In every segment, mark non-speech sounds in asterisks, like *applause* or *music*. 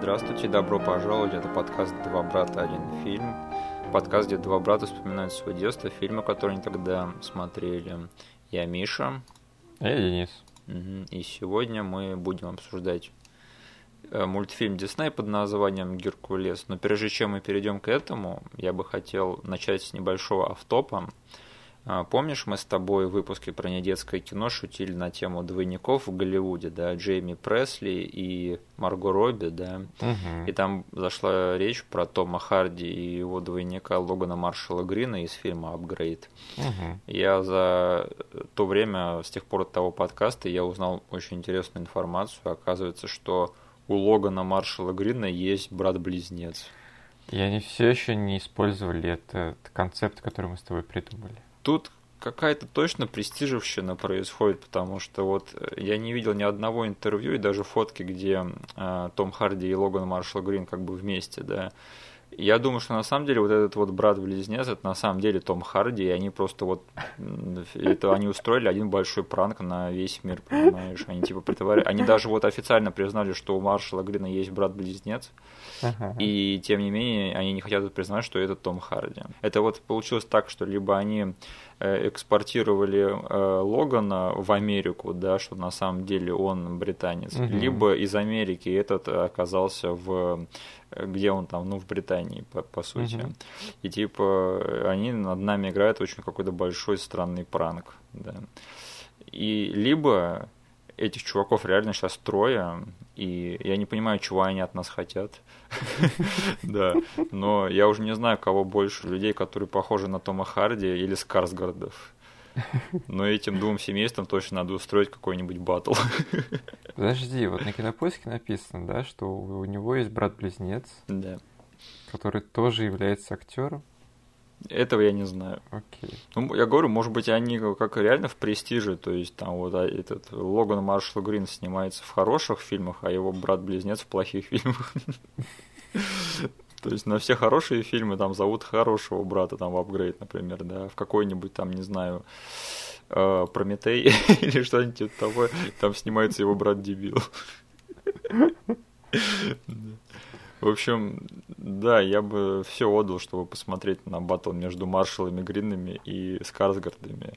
Здравствуйте, добро пожаловать. Это подкаст «Два брата, один фильм». Подкаст, где два брата вспоминают свое детство, фильмы, которые они тогда смотрели. Я Миша. А я Денис. И сегодня мы будем обсуждать э, мультфильм Дисней под названием «Геркулес». Но прежде чем мы перейдем к этому, я бы хотел начать с небольшого автопа. А, помнишь, мы с тобой в выпуске про недетское кино шутили на тему двойников в Голливуде, да, Джейми Пресли и Марго Робби, да, Угу. и там зашла речь про Тома Харди и его двойника Логана Маршала Грина из фильма «Апгрейд». Угу. Я за то время, с тех пор от того подкаста, я узнал очень интересную информацию. Оказывается, что у Логана Маршала Грина есть брат-близнец. И они все еще не использовали этот концепт, который мы с тобой придумали. Тут какая-то точно престижевщина происходит, потому что вот э, я не видел ни одного интервью и даже фотки, где э, Том Харди и Логан Маршал Грин как бы вместе, да. Я думаю, что на самом деле вот этот вот брат-близнец, это на самом деле Том Харди, и они просто вот, это они устроили один большой пранк на весь мир, понимаешь? Они типа притворяли, они даже вот официально признали, что у Маршала Грина есть брат-близнец, Ага. и тем не менее, они не хотят признать, что это Том Харди. Это вот получилось так, что либо они э, экспортировали э, Логана в Америку, да, что на самом деле он британец, Мгм. либо из Америки этот оказался в э, где он там, ну, в Британии, по, по сути. Мгм. И типа они над нами играют очень какой-то большой странный пранк, да. И либо этих чуваков реально сейчас трое, и я не понимаю, чего они от нас хотят. Да, но я уже не знаю, кого больше, людей, которые похожи на Тома Харди или Скарсгардов. Но этим двум семействам точно надо устроить какой-нибудь батл. Подожди, вот на кинопоиске написано, да, что у него есть брат-близнец, Да. который тоже является актером. Этого я не знаю. Окей. Ну, я говорю, может быть, они как реально в престиже, то есть там вот а, этот Логан Маршал Грин снимается в хороших фильмах, а его брат-близнец в плохих фильмах. *laughs* То есть на все хорошие фильмы там зовут хорошего брата, там в апгрейд, например, да, в какой-нибудь там, не знаю, э, Прометей *laughs* или что-нибудь типа того, там снимается его брат-дебил. *laughs* В общем, да, я бы все отдал, чтобы посмотреть на батл между Маршалами Гринами и Скарсгардами.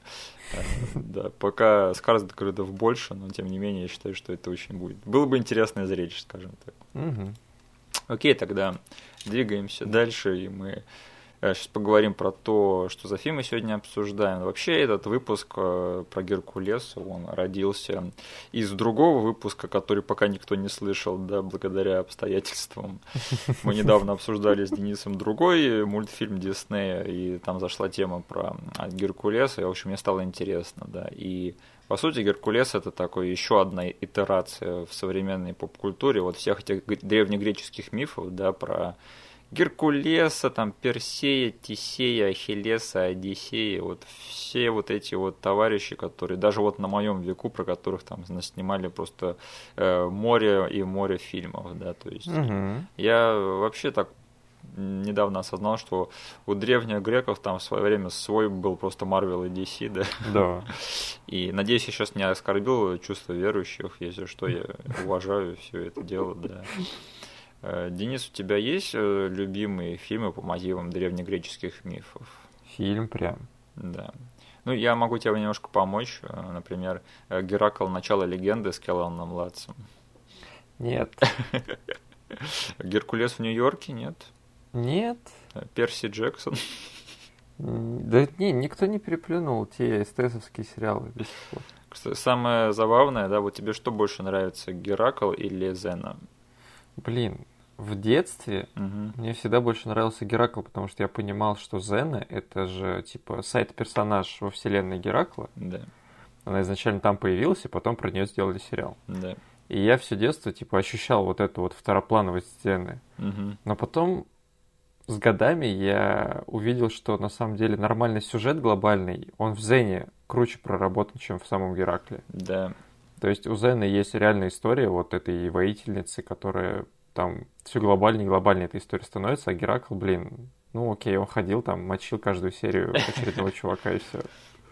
Э, Да, пока Скарсгардов больше, но тем не менее я считаю, что это очень будет. Было бы интересное зрелище, скажем так. Мгм. Окей, тогда двигаемся дальше, и мы сейчас поговорим про то, что за фильм мы сегодня обсуждаем. Вообще, этот выпуск э, про Геркулеса, он родился из другого выпуска, который пока никто не слышал, да, благодаря обстоятельствам. Мы недавно обсуждали с Денисом другой мультфильм Диснея, и там зашла тема про а, Геркулеса, и, в общем, мне стало интересно, да, и по сути, Геркулес это такой еще одна итерация в современной поп-культуре вот всех этих древнегреческих мифов, да, про Геркулеса, там, Персея, Тисея, Ахиллеса, Одиссея, вот все вот эти вот товарищи, которые даже вот на моем веку, про которых там снимали просто э, море и море фильмов, да, то есть Мгм. я вообще так недавно осознал, что у древних греков там в свое время свой был просто Марвел и DC, да. Да. *laughs* И надеюсь, я сейчас не оскорбил чувства верующих, если что, я уважаю все это дело, да. Э, Денис, у тебя есть э, любимые фильмы по мотивам древнегреческих мифов? Фильм прям. Да. Ну, я могу тебе немножко помочь. Э, Например, Геракл «Начало легенды» с Келланом Младшим. Нет. *laughs* Геркулес в Нью-Йорке, нет? Нет. Перси Джексон. Да не, никто не переплюнул те эстесовские сериалы до сих пор. Кстати, Самое забавное, да, вот тебе что больше нравится, Геракл или Зена? Блин, в детстве Мгм. мне всегда больше нравился Геракл, потому что я понимал, что Зена — это же, типа, сайт-персонаж во вселенной Геракла. Да, Она изначально там появилась, и потом про нее сделали сериал. да. И я все детство, типа, ощущал вот эту вот второплановость сцены. Мгм. Но потом с годами я увидел, что на самом деле нормальный сюжет глобальный, он в Зене круче проработан, чем в самом Геракле. Да, То есть у Зена есть реальная история вот этой воительницы, которая там все глобальнее и глобальнее эта история становится, а Геракл, блин, ну окей, он ходил там, мочил каждую серию очередного чувака и все.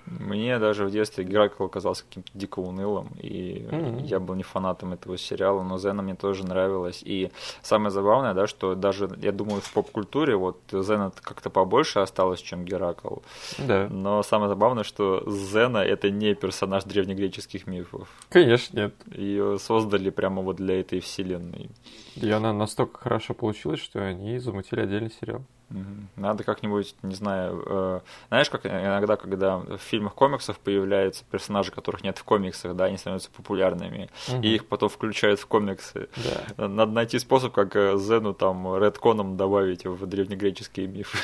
Мне даже в детстве Геракл казался каким-то дико унылым, и Мгм. я был не фанатом этого сериала, но Зена мне тоже нравилась. И самое забавное, да, что даже, я думаю, в поп-культуре вот Зена как-то побольше осталось, чем Геракл. Да. Но самое забавное, что Зена это не персонаж древнегреческих мифов. Конечно, нет. Ее создали прямо вот для этой вселенной. И она настолько хорошо получилась, что они замутили отдельный сериал. Надо как-нибудь, не знаю, э, знаешь, как иногда, когда в фильмах комиксов появляются персонажи, которых нет в комиксах, да, они становятся популярными, Мгм. и их потом включают в комиксы. Да. Надо найти способ, как э, Зену там редконом добавить в древнегреческие мифы.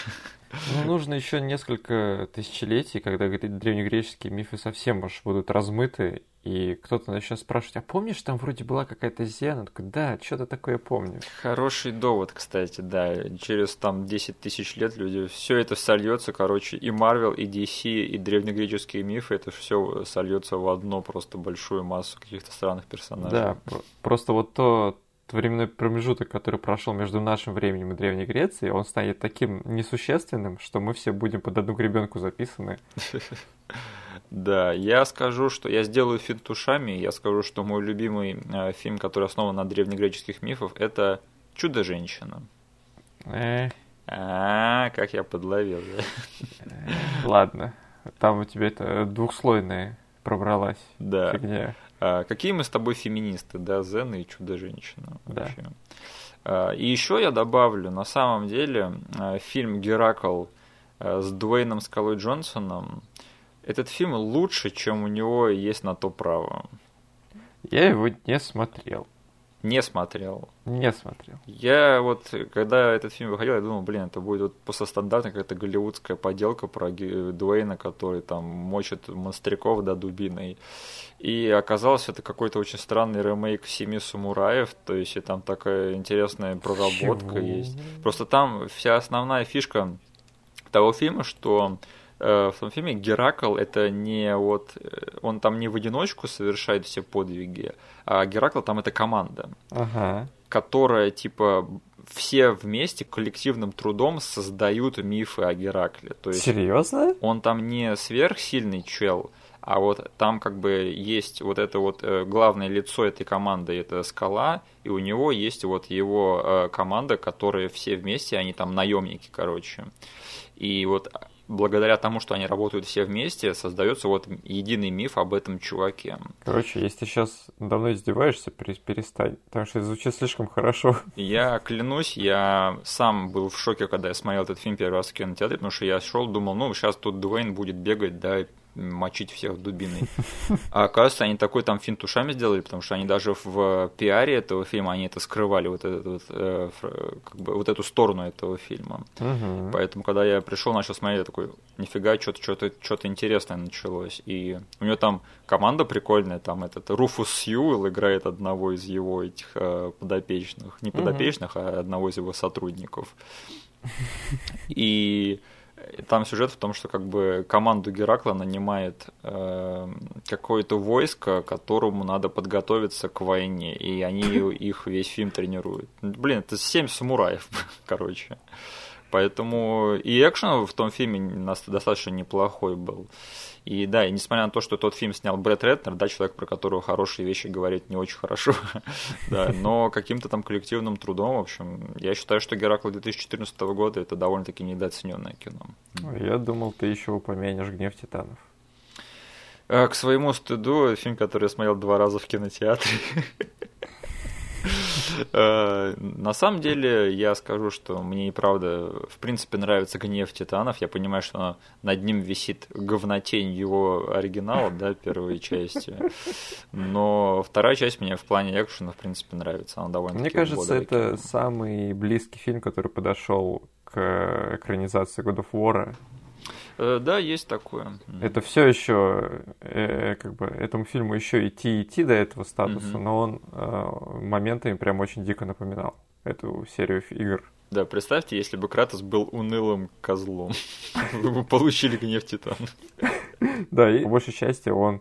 Ну, нужно еще несколько тысячелетий, когда гре- древнегреческие мифы совсем уж будут размыты, и кто-то начнет спрашивать, а помнишь, там вроде была какая-то Зена? Такой, да, что-то такое помню. Хороший довод, кстати, да. Через там 10 тысяч лет люди все это сольется, короче, и Марвел, и DC, и древнегреческие мифы, это все сольется в одно просто большую массу каких-то странных персонажей. Да, про- просто вот то временной промежуток, который прошел между нашим временем и Древней Грецией, он станет таким несущественным, что мы все будем под одну гребенку записаны. *laughs* Да, я скажу, что я сделаю финт ушами, я скажу, что мой любимый э, фильм, который основан на древнегреческих мифах, это «Чудо-женщина». Э, А, как я подловил. да. ладно, там у тебя это двухслойная пробралась Да. фигня. А, какие мы с тобой феминисты, да, Зена и Чудо-женщина. Да. вообще. А, и еще я добавлю, на самом деле, а, фильм «Геракл» а, с Дуэйном Скалой Джонсоном, этот фильм лучше, чем у него есть на то право. Я его не смотрел. Не смотрел. Не смотрел. Я вот, когда этот фильм выходил, я думал, блин, это будет вот просто стандартная какая-то голливудская поделка про Дуэйна, который там мочит монстряков до дубиной. И оказалось, это какой-то очень странный ремейк «Семи самураев», то есть и там такая интересная проработка Чего? есть. Просто там вся основная фишка того фильма, что в том фильме Геракл это не вот э, он там не в одиночку совершает все подвиги, а Геракл там это команда Ага. которая, типа, все вместе коллективным трудом создают мифы о Геракле. То есть Серьезно? он там не сверхсильный чел, а вот там как бы есть вот это вот э, главное лицо этой команды, это скала, и у него есть вот его э, команда, которые все вместе, они там наемники, короче. И вот благодаря тому, что они работают все вместе, создается вот единый миф об этом чуваке. Короче, если ты сейчас мной издеваешься, пере- перестань. Потому что звучит слишком хорошо. *laughs* Я клянусь, я сам был в шоке, когда я смотрел этот фильм первый раз в кинотеатре, потому что я шел, думал, ну, сейчас тут Дуэйн будет бегать, да, мочить всех дубиной. *laughs* А оказывается, они такой там финт ушами сделали, потому что они даже в пиаре этого фильма, они это скрывали, вот, этот, вот, э, как бы, вот эту сторону этого фильма. Мгм. Поэтому, когда я пришел, начал смотреть, я такой, нифига, что-то что-то что-то интересное началось. И у него там команда прикольная, там этот Руфус Сьюэлл играет одного из его этих э, подопечных, не подопечных, а одного из его сотрудников. И там сюжет в том, что как бы команду Геракла нанимает э, какое-то войско, которому надо подготовиться к войне, и они *laughs* их весь фильм тренируют. Блин, это семь самураев, *laughs* короче. Поэтому и экшен в том фильме достаточно неплохой был. И да, и несмотря на то, что тот фильм снял Брэд Ретнер, да, человек, про которого хорошие вещи говорить не очень хорошо, *laughs* да, но каким-то там коллективным трудом, в общем, я считаю, что Геракл 2014 года это довольно-таки недооцененное кино. Я думал, ты еще упомянешь гнев титанов. Э, К своему стыду, фильм, который я смотрел два раза в кинотеатре. *laughs* Э, На самом деле, я скажу, что мне и правда, в принципе, нравится «Гнев титанов». Я понимаю, что над ним висит говнотень его оригинала, да, первой части. Но вторая часть мне в плане экшена, в принципе, нравится. Она довольно Мне кажется, это самый близкий фильм, который подошел к экранизации God of War. Э, Да, есть такое. Это все еще, э, как бы, этому фильму еще идти идти до этого статуса, но он э, моментами прям очень дико напоминал эту серию игр. Да, представьте, если бы Кратос был унылым козлом. *laughs* Вы бы получили гнев титанов. *laughs* Да, и по большей части он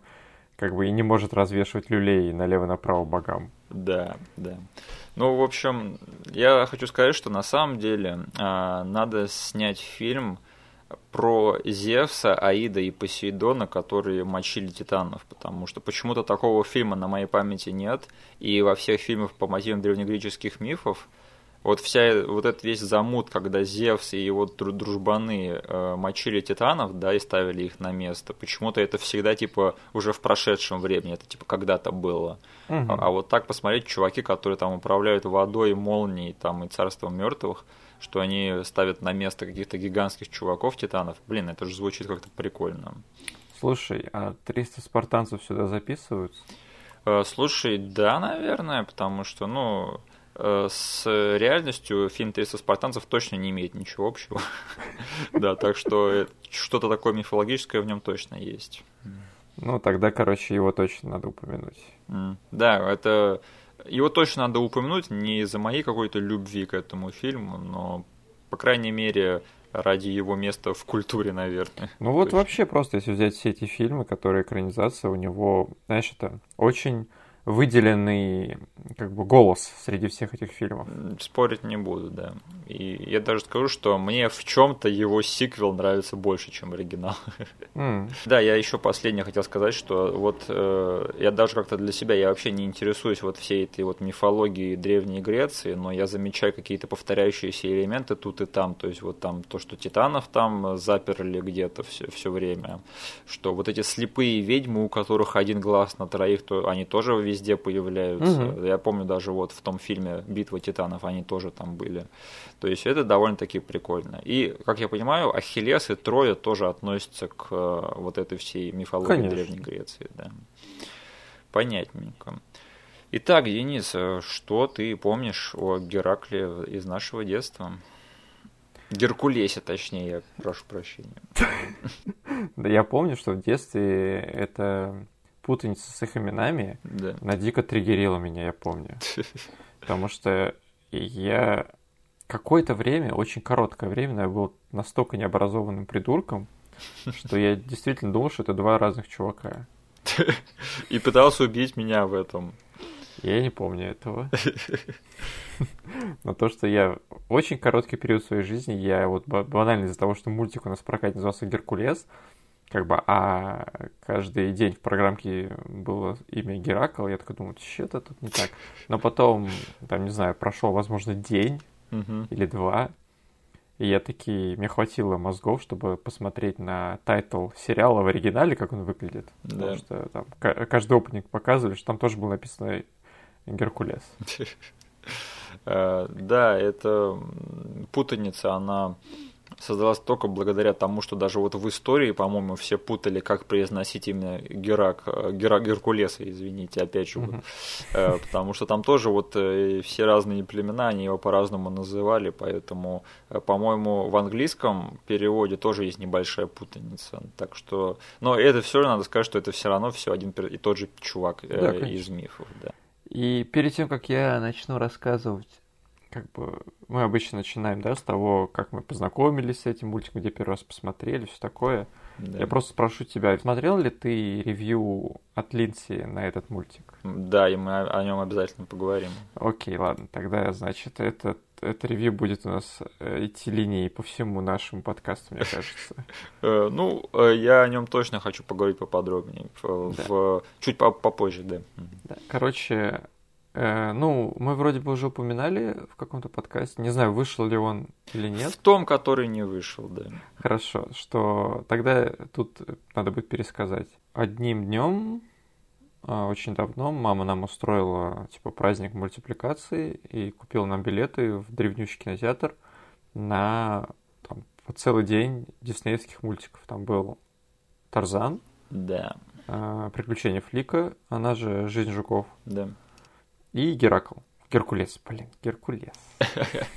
как бы и не может развешивать люлей налево-направо богам. Да, да. Ну, в общем, я хочу сказать, что на самом деле а, надо снять фильм про Зевса, Аида и Посейдона, которые мочили титанов, потому что почему-то такого фильма на моей памяти нет, и во всех фильмах по мотивам древнегреческих мифов вот вся вот этот весь замут, когда Зевс и его дружбаны э, мочили титанов, да, и ставили их на место, почему-то это всегда типа уже в прошедшем времени, это типа когда-то было. Угу. А, а вот так посмотреть, чуваки, которые там управляют водой, молнией, там и царством мертвых, что они ставят на место каких-то гигантских чуваков титанов, блин, это же звучит как-то прикольно. Слушай, а 300 спартанцев сюда записываются? Э, слушай, да, наверное, потому что, ну, Э, с реальностью фильм «300 спартанцев» точно не имеет ничего общего. *laughs* Да, так что что-то такое мифологическое в нем точно есть. Ну, тогда, короче, его точно надо упомянуть. Да, это... Его точно надо упомянуть не из-за моей какой-то любви к этому фильму, но, по крайней мере, ради его места в культуре, наверное. Ну вот вообще просто, если взять все эти фильмы, которые экранизация, у него, знаешь, это очень выделенный как бы голос среди всех этих фильмов. Спорить не буду, да. И я даже скажу, что мне в чем-то его сиквел нравится больше, чем оригинал. Mm. *laughs* да, я еще последнее хотел сказать, что вот э, я даже как-то для себя, я вообще не интересуюсь вот всей этой вот мифологией Древней Греции, но я замечаю какие-то повторяющиеся элементы тут и там, то есть вот там то, что титанов там заперли где-то все, все время, что вот эти слепые ведьмы, у которых один глаз на троих, то они тоже везде везде появляются. Угу. Я помню даже вот в том фильме «Битва титанов» они тоже там были. То есть это довольно-таки прикольно. И, как я понимаю, Ахиллес и Троя тоже относятся к э, вот этой всей мифологии Конечно. Древней Греции. Да. Понятненько. Итак, Денис, э, что ты помнишь о Геракле из нашего детства? Геркулесе, точнее, я прошу прощения. *laughs* Да я помню, что в детстве это путаница с их именами, да. она дико триггерила меня, я помню. *laughs* Потому что я какое-то время, очень короткое время, я был настолько необразованным придурком, что я действительно думал, что это два разных чувака. *laughs* И пытался убить меня в этом. Я не помню этого. Но то, что я очень короткий период своей жизни, я вот банально из-за того, что мультик у нас в прокате назывался «Геркулес», как бы, а каждый день в программке было имя Геракл, я такой думаю, что-то тут не так. Но потом, там, не знаю, прошел, возможно, день uh-huh. или два, и я таки, мне хватило мозгов, чтобы посмотреть на title сериала в оригинале, как он выглядит. Да. Потому что там каждый opening показывали, что там тоже было написано Геркулес. *laughs* Э, да, это путаница, она создалась только благодаря тому, что даже вот в истории, по-моему, все путали, как произносить именно Герак, Гера, Геркулеса, извините, опять же, вот, э, потому что там тоже вот э, все разные племена, они его по-разному называли, поэтому, э, по-моему, в английском переводе тоже есть небольшая путаница, так что, но это все надо сказать, что это все равно все один и тот же чувак да, из мифов, да. И перед тем, как я начну рассказывать как бы мы обычно начинаем, да, с того, как мы познакомились с этим мультиком, где первый раз посмотрели, все такое. Да. Я просто спрошу тебя, смотрел ли ты ревью от Линси на этот мультик? Да, и мы о нем обязательно поговорим. Окей, ладно, тогда, значит, этот это ревью будет у нас э, идти линией по всему нашему подкасту, мне кажется. *laughs* Э, ну, э, я о нем точно хочу поговорить поподробнее, в, чуть попозже, да. Короче, Э, ну, мы вроде бы уже упоминали в каком-то подкасте. Не знаю, вышел ли он или нет. В том, который не вышел, да. Хорошо, что тогда тут надо будет пересказать. Одним днем а, очень давно мама нам устроила типа праздник мультипликации и купила нам билеты в древнющий кинотеатр на там, целый день диснеевских мультиков. Там был Тарзан. Да. А, Приключения Флика, она же Жизнь жуков. Да и Геракл. Геркулес, блин, Геркулес. *laughs*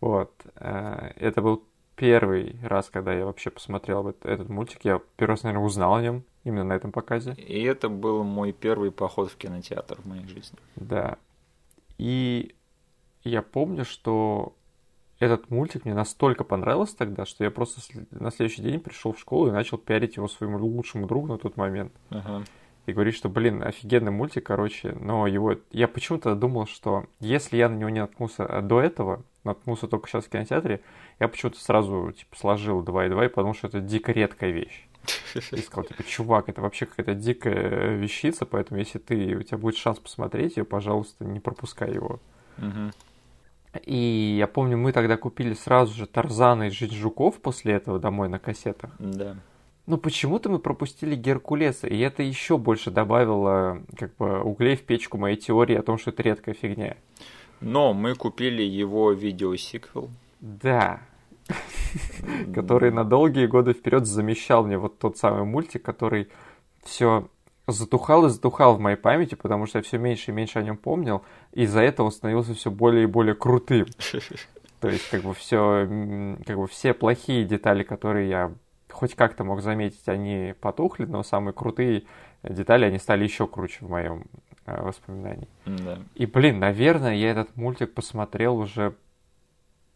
Вот. Э, это был первый раз, когда я вообще посмотрел этот мультик. Я первый раз, наверное, узнал о нем именно на этом показе. И это был мой первый поход в кинотеатр в моей жизни. Да. И я помню, что этот мультик мне настолько понравился тогда, что я просто на следующий день пришел в школу и начал пиарить его своему лучшему другу на тот момент. Ага и говорит, что, блин, офигенный мультик, короче, но его... Я почему-то думал, что если я на него не наткнулся до этого, наткнулся только сейчас в кинотеатре, я почему-то сразу типа сложил 2 и 2 и подумал, что это дико редкая вещь. И сказал, типа, чувак, это вообще какая-то дикая вещица, поэтому если ты, у тебя будет шанс посмотреть ее, пожалуйста, не пропускай его. И я помню, мы тогда купили сразу же Тарзана и Жизнь жуков после этого домой на кассетах. Да. Но почему-то мы пропустили Геркулеса, и это еще больше добавило как бы углей в печку моей теории о том, что это редкая фигня. Но мы купили его видеосиквел. Да. *laughs* Который на долгие годы вперед замещал мне вот тот самый мультик, который все затухал и затухал в моей памяти, потому что я все меньше и меньше о нем помнил, и из-за этого он становился все более и более крутым. *laughs* То есть, как бы все, как бы все плохие детали, которые я хоть как-то мог заметить, они потухли, но самые крутые детали, они стали еще круче в моем э, воспоминании. Да. И, блин, наверное, я этот мультик посмотрел уже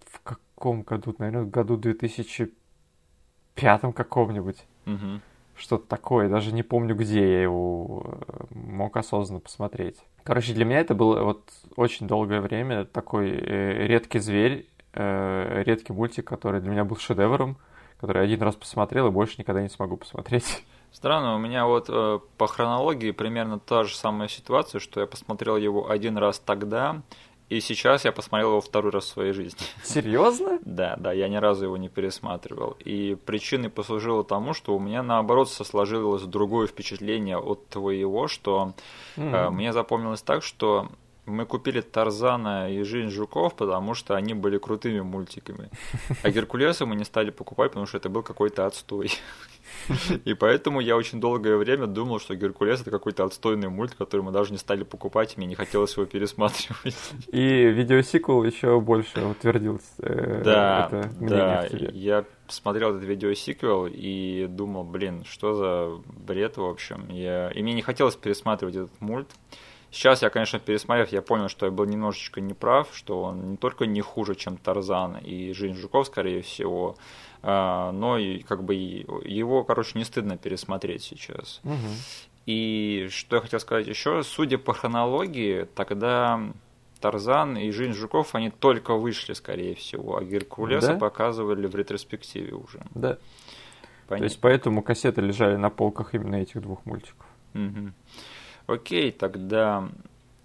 в каком году? Наверное, в году 2005 каком-нибудь. Мгм. Что-то такое. Даже не помню, где я его э, мог осознанно посмотреть. Короче, для меня это было вот очень долгое время такой э, редкий зверь, э, редкий мультик, который для меня был шедевром, который один раз посмотрел и больше никогда не смогу посмотреть. *laughs* Странно, у меня вот э, по хронологии примерно та же самая ситуация, что я посмотрел его один раз тогда, и сейчас я посмотрел его второй раз в своей жизни. *laughs* Серьезно? Да, да, я ни разу его не пересматривал. И причиной послужило тому, что у меня наоборот сложилось другое впечатление от твоего, что э, мне запомнилось так, что мы купили Тарзана и Жизнь жуков, потому что они были крутыми мультиками. А Геркулеса мы не стали покупать, потому что это был какой-то отстой. *laughs* И поэтому я очень долгое время думал, что Геркулес это какой-то отстойный мульт, который мы даже не стали покупать, и мне не хотелось его пересматривать. *laughs* И видеосиквел еще больше утвердил э, Да, это да, я смотрел этот видеосиквел и думал, блин, что за бред, в общем. Я... И мне не хотелось пересматривать этот мульт. Сейчас я, конечно, пересмотрев, я понял, что я был немножечко неправ, что он не только не хуже, чем Тарзан и Жизнь Жуков, скорее всего, а, но и как бы его, короче, не стыдно пересмотреть сейчас. Мгм. И что я хотел сказать еще, судя по хронологии, тогда Тарзан и Жизнь Жуков, они только вышли, скорее всего, а Геркулеса Да? показывали в ретроспективе уже. Да. То Понятно. есть поэтому кассеты лежали на полках именно этих двух мультиков. Мгм. Окей, тогда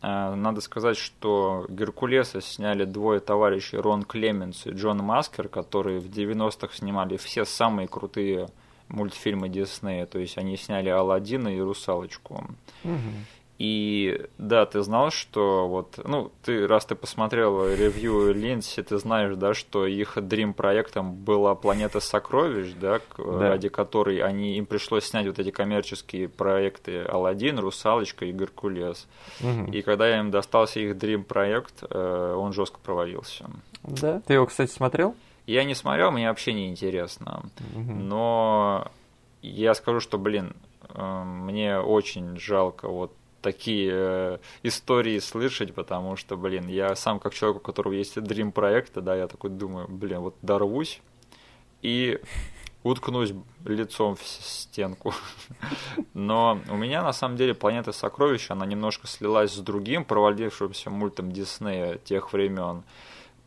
а, надо сказать, что Геркулеса сняли двое товарищей Рон Клеменс и Джон Маскер, которые в 90-х снимали все самые крутые мультфильмы Диснея. То есть они сняли Алладина и Русалочку. Мгм. И да, ты знал, что вот, ну, ты, раз ты посмотрел ревью Линдси, ты знаешь, да, что их дрим проектом была Планета сокровищ, да, Да. ради которой они, им пришлось снять вот эти коммерческие проекты Алладин, Русалочка и Геркулес. Мгм. И когда им достался их дрим проект, э, он жестко провалился. Да. Ты его, кстати, смотрел? Я не смотрел, мне вообще не интересно. Мгм. Но я скажу, что, блин, э, мне очень жалко вот такие э, истории слышать, потому что, блин, я сам как человек, у которого есть Dream проекта, да, я такой думаю, блин, вот дорвусь и уткнусь лицом в стенку. *laughs* Но у меня на самом деле планета сокровищ, она немножко слилась с другим провалившимся мультом Диснея тех времен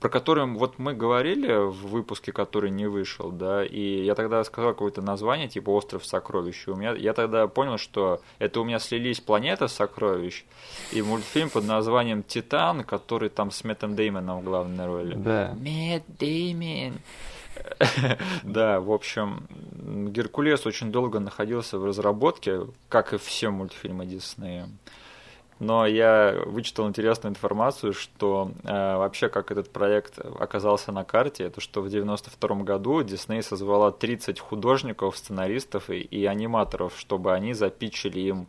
про который вот мы говорили в выпуске, который не вышел, да, и я тогда сказал какое-то название, типа «Остров сокровищ», и у меня, я тогда понял, что это у меня слились «Планета сокровищ» и мультфильм под названием «Титан», который там с Мэттом Деймоном в главной роли. Да. Мэтт Деймон. *laughs* Да, в общем, Геркулес очень долго находился в разработке, как и все мультфильмы Диснея. Но я вычитал интересную информацию, что э, вообще как этот проект оказался на карте, это что в 92 году Дисней созвала 30 художников, сценаристов и, и аниматоров, чтобы они запичили им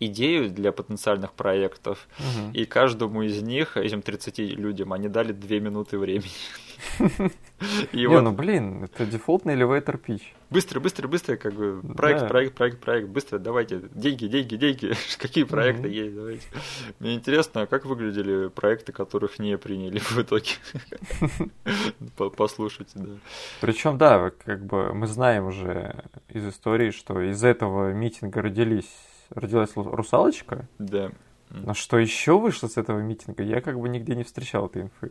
идею для потенциальных проектов, Мгм. и каждому из них, этим 30 людям, они дали 2 минуты времени. *laughs* *laughs* И Не, вот ну блин, это дефолтный элеватор пич. быстро, быстро, быстро, как бы проект, Да. проект, проект, проект, быстро, давайте, деньги, деньги, деньги, *laughs* какие проекты Мгм. есть, давайте. Мне интересно, а как выглядели проекты, которых не приняли в итоге? *laughs* По- Послушайте, да. Причем, да, как бы мы знаем уже из истории, что из этого митинга родились, родилась Ру- русалочка. Да. Но что еще вышло с этого митинга, я как бы нигде не встречал этой инфы.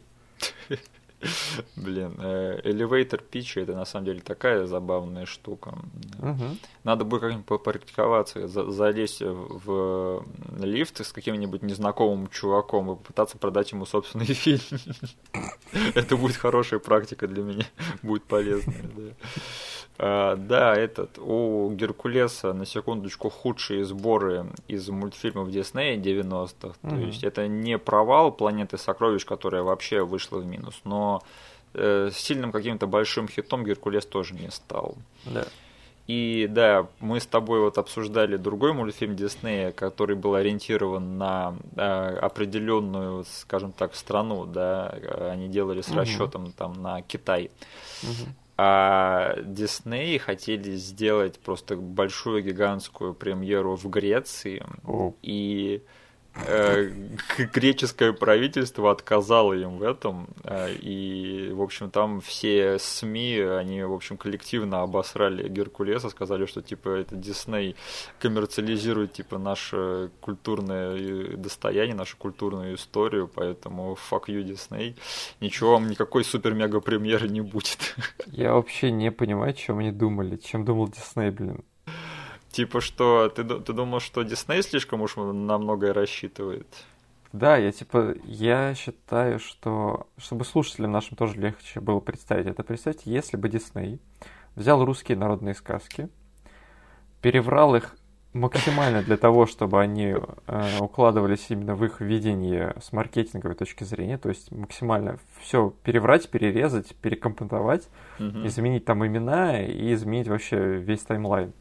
Блин, э, Elevator Pitch это на самом деле такая забавная штука. Надо будет как-нибудь попрактиковаться, за- залезть в лифт с каким-нибудь незнакомым чуваком и попытаться продать ему собственный *laughs* фильм. Это будет хорошая практика для меня, будет полезная, да. А, Да, этот, у Геркулеса, на секундочку, худшие сборы из мультфильмов Диснея 90-х. То Мгм. есть это не провал Планеты сокровищ, которая вообще вышла в минус, но э, сильным каким-то большим хитом Геркулес тоже не стал. Да. И да, мы с тобой вот обсуждали другой мультфильм Диснея, который был ориентирован на э, определенную, скажем так, страну, да, э, они делали с расчетом там на Китай. Мгм. А Дисней хотели сделать просто большую гигантскую премьеру в Греции, О, и греческое правительство отказало им в этом, э, и, в общем, там все СМИ, они, в общем, коллективно обосрали Геркулеса, сказали, что, типа, это Дисней коммерциализирует, типа, наше культурное э, достояние, нашу культурную историю, поэтому fuck you, Дисней, ничего вам, никакой супер-мега-премьеры не будет. Я вообще не понимаю, чем они думали, чем думал Дисней, блин. Типа, что ты, ты думал, что Дисней слишком уж на многое рассчитывает? Да, я типа, я считаю, что, чтобы слушателям нашим тоже легче было представить это, представьте, если бы Дисней взял русские народные сказки, переврал их максимально для того, чтобы они э, укладывались именно в их видение с маркетинговой точки зрения, то есть максимально все переврать, перерезать, перекомпонтовать, Мгм. изменить там имена и изменить вообще весь таймлайн.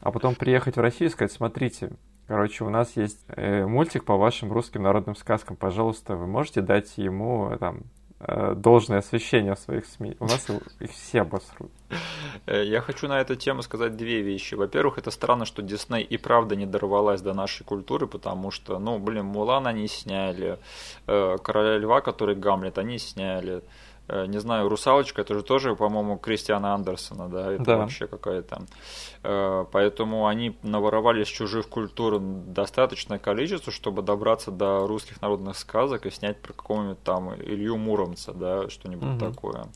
А потом приехать в Россию и сказать, смотрите, короче, у нас есть э, мультик по вашим русским народным сказкам, пожалуйста, вы можете дать ему там э, должное освещение в своих СМИ. У нас их все обосрут. Э, Я хочу на эту тему сказать две вещи. Во-первых, это странно, что Дисней и правда не дорвалась до нашей культуры, потому что, ну, блин, Мулан они сняли, Короля Льва, который Гамлет, они сняли. Э, Не знаю, Русалочка, это же тоже, по-моему, Кристиана Андерсона, да, это Да. вообще какая-то. Э, Поэтому они наворовали с чужих культур достаточное количество, чтобы добраться до русских народных сказок и снять про какого-нибудь там Илью Муромца, да, что-нибудь Мгм. такое.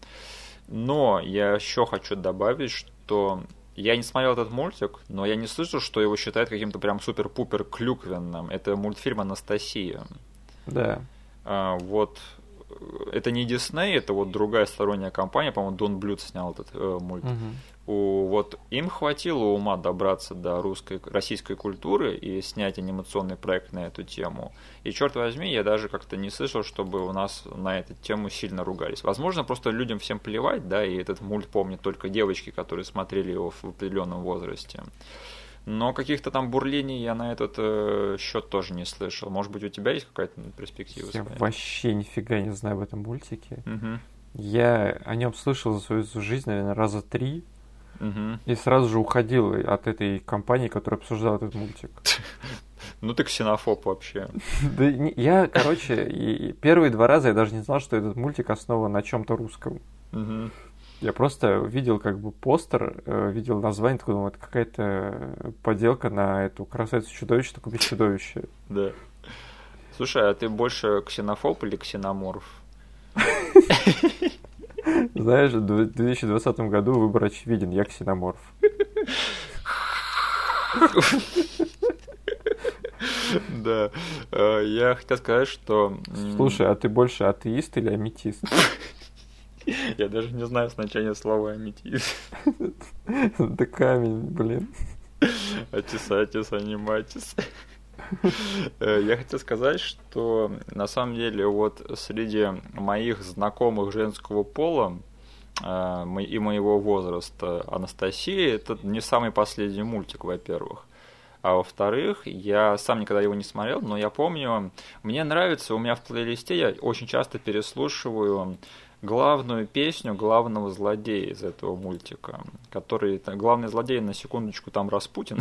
Но я еще хочу добавить, что я не смотрел этот мультик, но я не слышал, что его считают каким-то прям супер-пупер клюквенным. Это мультфильм Анастасия. Да. А, вот э, это не Дисней, это вот другая сторонняя компания, по-моему, Дон Блюд снял этот э, мульт. Мгм. У, вот им хватило ума добраться до русской, российской культуры и снять анимационный проект на эту тему. И черт возьми, я даже как-то не слышал, чтобы у нас на эту тему сильно ругались. Возможно, просто людям всем плевать, да, и этот мульт помнят только девочки, которые смотрели его в определенном возрасте. Но каких-то там бурлений я на этот э, счет тоже не слышал. Может быть, у тебя есть какая-то перспектива? Я своя? вообще нифига не знаю об этом мультике. Мгм. Я о нем слышал за свою жизнь, наверное, раза три. Мгм. И сразу же уходил от этой компании, которая обсуждала этот мультик. *laughs* Ну ты ксенофоб вообще. *laughs* Да я, короче, первые два раза я даже не знал, что этот мультик основан на чем-то русском. Мгм. Я просто видел как бы постер, э, видел название, такой думал, это какая-то поделка на эту красавицу чудовище, только без чудовища. Да. Слушай, а ты больше ксенофоб или ксеноморф? Знаешь, в 2020 году выбор очевиден, я ксеноморф. Да. Э, Я хотел сказать, что... Слушай, а ты больше атеист или аметист? *laughs* Я даже не знаю значение слова аметист. *laughs* Да камень, блин. Атисатис, аниматис. *laughs* Э, Я хотел сказать, что на самом деле вот среди моих знакомых женского пола э, и моего возраста Анастасия это не самый последний мультик, во-первых. А во-вторых, я сам никогда его не смотрел, но я помню, мне нравится, у меня в плейлисте я очень часто переслушиваю главную песню главного злодея из этого мультика, который, главный злодей, на секундочку, там Распутин,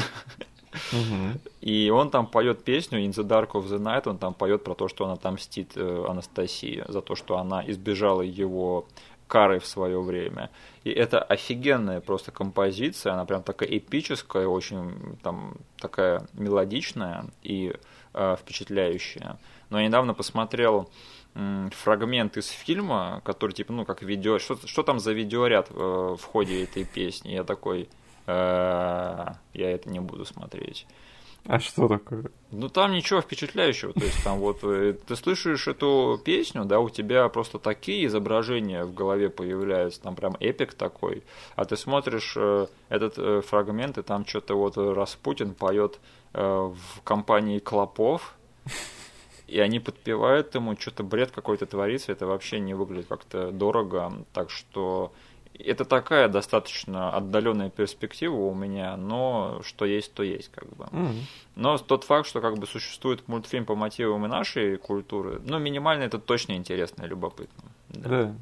и он там поет песню In the Dark of the Night, он там поет про то, что она отомстит э, Анастасии за то, что она избежала его Карой в свое время. И это офигенная просто композиция, она прям такая эпическая, очень там такая мелодичная и э, впечатляющая. Но я недавно посмотрел фрагмент из фильма, который типа, ну, как видео... Что, что там за видеоряд э, в ходе этой песни? Я такой, э, я это не буду смотреть. А что такое? Ну там ничего впечатляющего, то есть там вот э, ты слышишь эту песню, да, у тебя просто такие изображения в голове появляются, там прям эпик такой, а ты смотришь э, этот э, фрагмент, и там что-то вот Распутин поет э, в компании Клопов, и они подпевают ему, что-то бред какой-то творится, это вообще не выглядит как-то дорого, так что это такая достаточно отдаленная перспектива у меня, но что есть, то есть, как бы. Мгм. Но тот факт, что как бы существует мультфильм по мотивам и нашей культуры, ну, минимально это точно интересно и любопытно. Да. Да.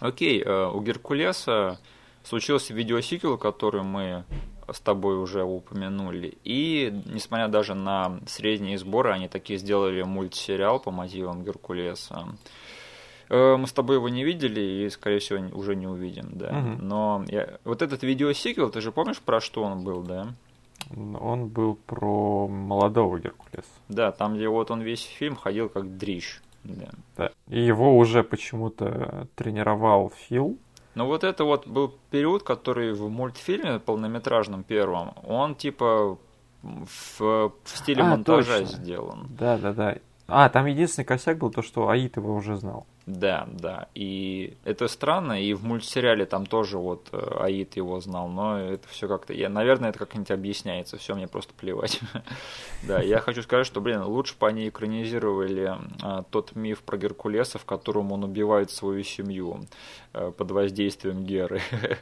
Окей, э, у Геркулеса случился видеосиквел, который мы с тобой уже упомянули. И, несмотря даже на средние сборы, они такие сделали мультсериал по мотивам Геркулеса. Э, Мы с тобой его не видели и, скорее всего, уже не увидим, да. Мгм. Но я- вот этот видеосиквел, ты же помнишь, про что он был, да? Он был про молодого Геркулеса. Да, там, где вот он весь фильм ходил как дрищ. Да. Да. И его уже почему-то тренировал Фил. Но вот это вот был период, который в мультфильме полнометражном первом, он типа в, в стиле А, монтажа точно. сделан. Да, да, да. А, там единственный косяк был то, что Аид его уже знал. Да, да. И это странно, и в мультсериале там тоже вот э, Аид его знал, но это все как-то... Я, наверное, это как-нибудь объясняется, все, мне просто плевать. *laughs* Да, я хочу сказать, что, блин, лучше бы они экранизировали а, тот миф про Геркулеса, в котором он убивает свою семью э, под воздействием Геры. *laughs*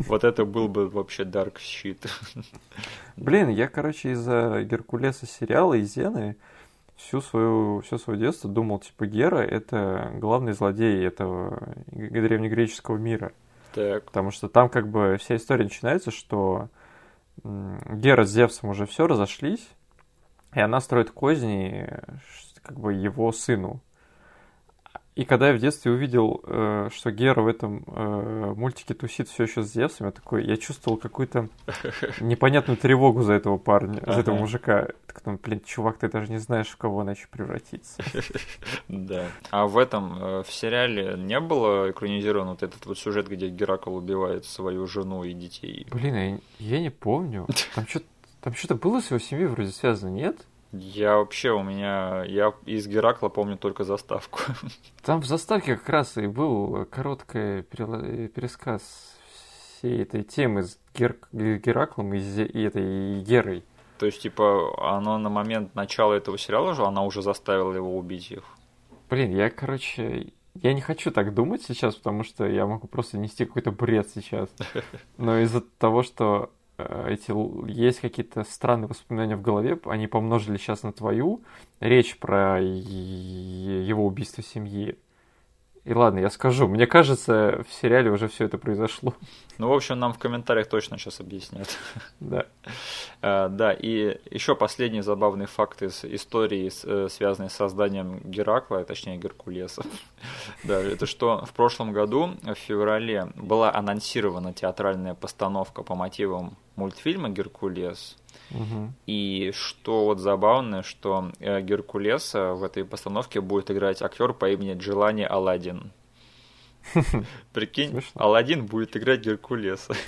Вот это был бы вообще dark shit. *laughs* Блин, я, короче, из-за Геркулеса сериала и Зены всю свою, все свое детство думал, типа, Гера — это главный злодей этого древнегреческого мира. Так, Потому что там как бы вся история начинается, что Гера с Зевсом уже все разошлись, и она строит козни ш- как бы его сыну. И когда я в детстве увидел, э, что Гера в этом э, мультике тусит все еще с Зевсом, я такой, я чувствовал какую-то *laughs* непонятную тревогу за этого парня, за этого мужика. Так, ну, блин, чувак, ты даже не знаешь, в кого она еще превратится. *laughs* да. А в этом, э, в сериале не было экранизирован вот этот вот сюжет, где Геракл убивает свою жену и детей? Блин, я, я не помню. *laughs* Там что-то там что-то было с его семьей вроде связано, нет? Я вообще, у меня, я из Геракла помню только заставку. *laughs* Там в заставке как раз и был короткий пересказ всей этой темы с Гер... Гераклом и, и этой Герой. То есть, типа, оно на момент начала этого сериала же, она уже заставила его убить их. Блин, я, короче, я не хочу так думать сейчас, потому что я могу просто нести какой-то бред сейчас. *laughs* Но из-за того, что эти л- есть какие-то странные воспоминания в голове, они помножили сейчас на твою речь про его убийство семьи. И ладно, я скажу. Мне кажется, в сериале уже все это произошло. Ну, в общем, нам в комментариях точно сейчас объяснят. Да. А, Да, и еще последний забавный факт из истории, э, связанный с созданием Геракла, а точнее Геркулеса. *laughs* Да, это что в прошлом году, в феврале, была анонсирована театральная постановка по мотивам мультфильма «Геркулес». Мгм. И что вот забавно, что э, Геркулеса в этой постановке будет играть актер по имени Джилани Аладдин. *laughs* Прикинь, Смешно. Аладдин будет играть Геркулеса. *laughs*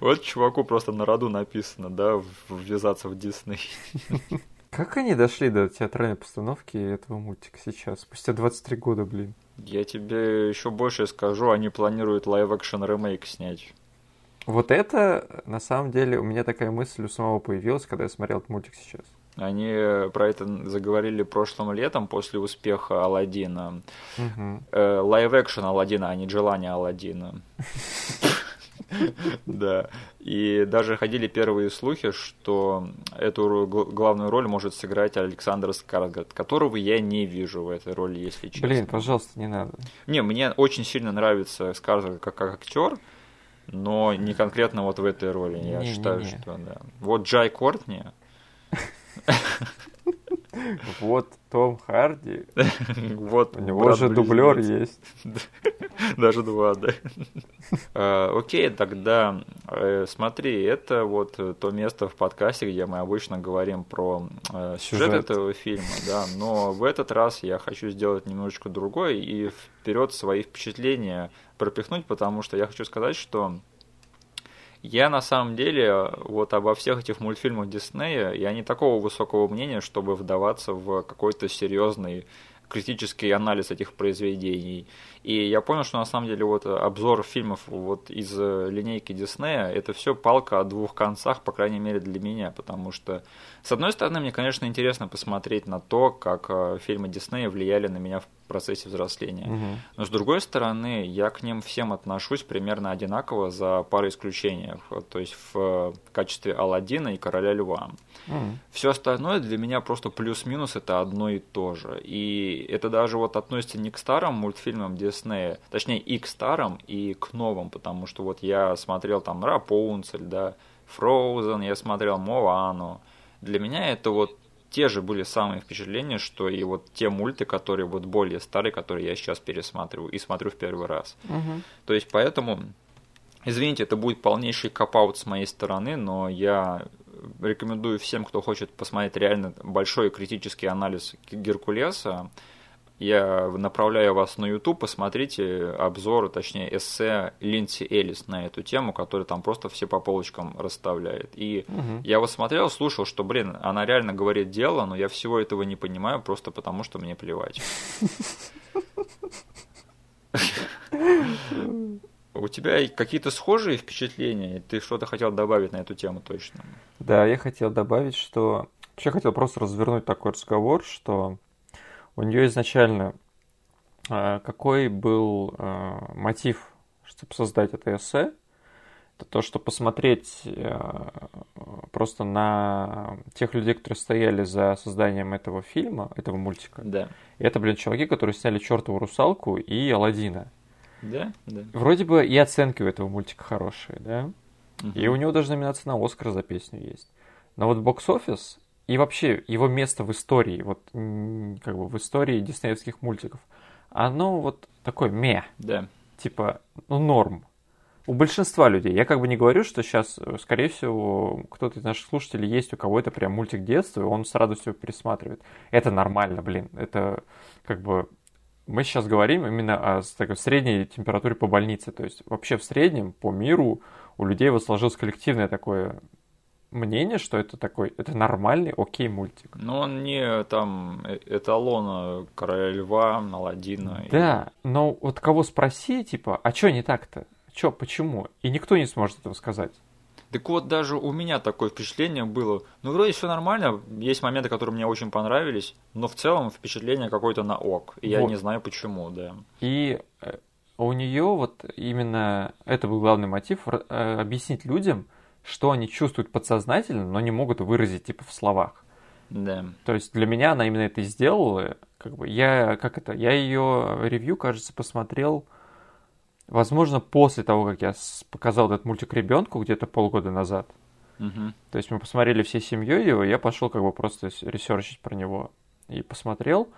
Вот чуваку просто на роду написано, да, ввязаться в Дисней. *laughs* Как они дошли до театральной постановки этого мультика сейчас? Спустя 23 года, блин. Я тебе еще больше скажу, они планируют live-action ремейк снять. Вот это, на самом деле, у меня такая мысль у самого появилась, когда я смотрел этот мультик сейчас. Они э, про это заговорили прошлым летом после успеха Алладина. Live-action Алладина, а не желание Алладина. Да. И даже ходили первые слухи, что эту главную роль может сыграть Александр Скарсгард, которого я не вижу в этой роли, если честно. Блин, пожалуйста, не надо. Не, мне очень сильно нравится Скарсгард как актер, но не конкретно вот в этой роли. Я Не-не-не. считаю, что да. Вот Джай Кортни, Вот Том Харди. *laughs* Вот У него же дублер есть. *laughs* Даже два, да. *laughs* А, окей, тогда э, смотри, это вот то место в подкасте, где мы обычно говорим про э, сюжет этого фильма, да, но в этот раз я хочу сделать немножечко другой и вперед свои впечатления пропихнуть, потому что я хочу сказать, что я на самом деле вот обо всех этих мультфильмах Диснея, я не такого высокого мнения, чтобы вдаваться в какой-то серьезный критический анализ этих произведений. И я понял, что на самом деле вот обзор фильмов вот из линейки Диснея это все палка о двух концах, по крайней мере для меня, потому что с одной стороны мне, конечно, интересно посмотреть на то, как э, фильмы Диснея влияли на меня в процессе взросления. Угу. Но с другой стороны, я к ним всем отношусь примерно одинаково за парой исключений. То есть в качестве Алладина и Короля Льва. Угу. Все остальное для меня просто плюс-минус это одно и то же. И это даже вот относится не к старым мультфильмам Диснея, точнее и к старым, и к новым, потому что вот я смотрел там Рапунцель, да, Фроузен, я смотрел Моану. Для меня это вот те же были самые впечатления, что и вот те мульты, которые вот более старые, которые я сейчас пересматриваю и смотрю в первый раз. Угу. То есть поэтому, извините, это будет полнейший капаут с моей стороны, но я рекомендую всем, кто хочет посмотреть реально большой критический анализ Геркулеса, я направляю вас на YouTube, посмотрите обзор, точнее эссе Линдси Элис на эту тему, который там просто все по полочкам расставляет. И угу. я вот смотрел, слушал, что, блин, она реально говорит дело, но я всего этого не понимаю, просто потому что мне плевать. У тебя какие-то схожие впечатления? Ты что-то хотел добавить на эту тему точно? Да, я хотел добавить, что... Вообще хотел просто развернуть такой разговор, что у нее изначально э, какой был э, мотив, чтобы создать это эссе? Это то, что посмотреть э, просто на тех людей, которые стояли за созданием этого фильма, этого мультика. Да. И это, блин, чуваки, которые сняли чертову русалку и Алладина. Да, да. Вроде бы и оценки у этого мультика хорошие, да? Угу. И у него даже номинация на Оскар за песню есть. Но вот бокс-офис и вообще его место в истории, вот как бы в истории диснеевских мультиков, оно вот такое ме. Да. Типа, ну, норм. У большинства людей. Я как бы не говорю, что сейчас, э, скорее всего, кто-то из наших слушателей есть, у кого это прям мультик детства, и он с радостью пересматривает. Это нормально, блин. Это как бы... Мы сейчас говорим именно о такой средней температуре по больнице. То есть вообще в среднем по миру у людей вот сложилось коллективное такое мнение, что это такой, это нормальный, окей мультик. Но он не там э, эталона Короля Льва, Аладдина. Да, и... но вот кого спроси, типа, а что не так-то? Чё, почему? И никто не сможет этого сказать. Так вот, даже у меня такое впечатление было. Ну, вроде все нормально, есть моменты, которые мне очень понравились, но в целом впечатление какое-то на ок. И вот. я не знаю почему, да. И э, у нее вот именно это был главный мотив э, объяснить людям, что они чувствуют подсознательно, но не могут выразить типа в словах. Да. То есть для меня она именно это и сделала. Как бы я, как это, я ее ревью, кажется, посмотрел, возможно, после того, как я показал этот мультик ребенку где-то полгода назад. Угу. То есть мы посмотрели всей семьей его, я пошел как бы просто ресерчить про него и посмотрел.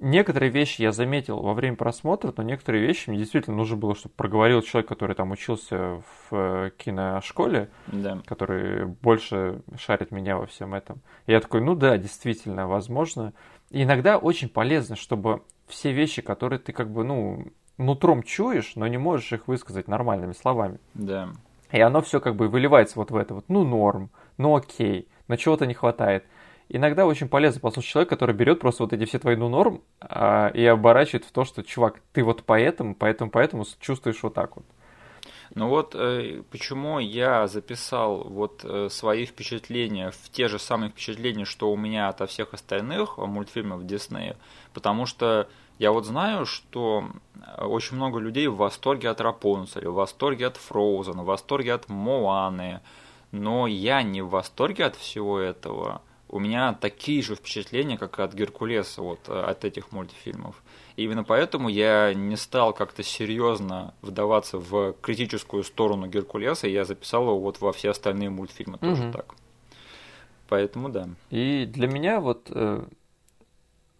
Некоторые вещи я заметил во время просмотра, но некоторые вещи мне действительно нужно было, чтобы проговорил человек, который там учился в э, киношколе, да. который больше шарит меня во всем этом. И я такой, ну да, действительно, возможно. И иногда очень полезно, чтобы все вещи, которые ты как бы, ну, нутром чуешь, но не можешь их высказать нормальными словами. Да. И оно все как бы выливается вот в это вот, ну норм, ну окей, но чего-то не хватает иногда очень полезно послушать человека, который берет просто вот эти все твои ну норм а, и оборачивает в то, что, чувак, ты вот поэтому, поэтому, поэтому чувствуешь вот так вот. Ну вот э, почему я записал вот э, свои впечатления в те же самые впечатления, что у меня от всех остальных мультфильмов Диснея, потому что я вот знаю, что очень много людей в восторге от Рапунцеля, в восторге от Фроузена, в восторге от Моаны, но я не в восторге от всего этого у меня такие же впечатления, как от Геркулеса, вот э, от этих мультфильмов. И именно поэтому я не стал как-то серьезно вдаваться в критическую сторону Геркулеса, и я записал его вот во все остальные мультфильмы тоже угу. так. Поэтому да. И для меня вот э,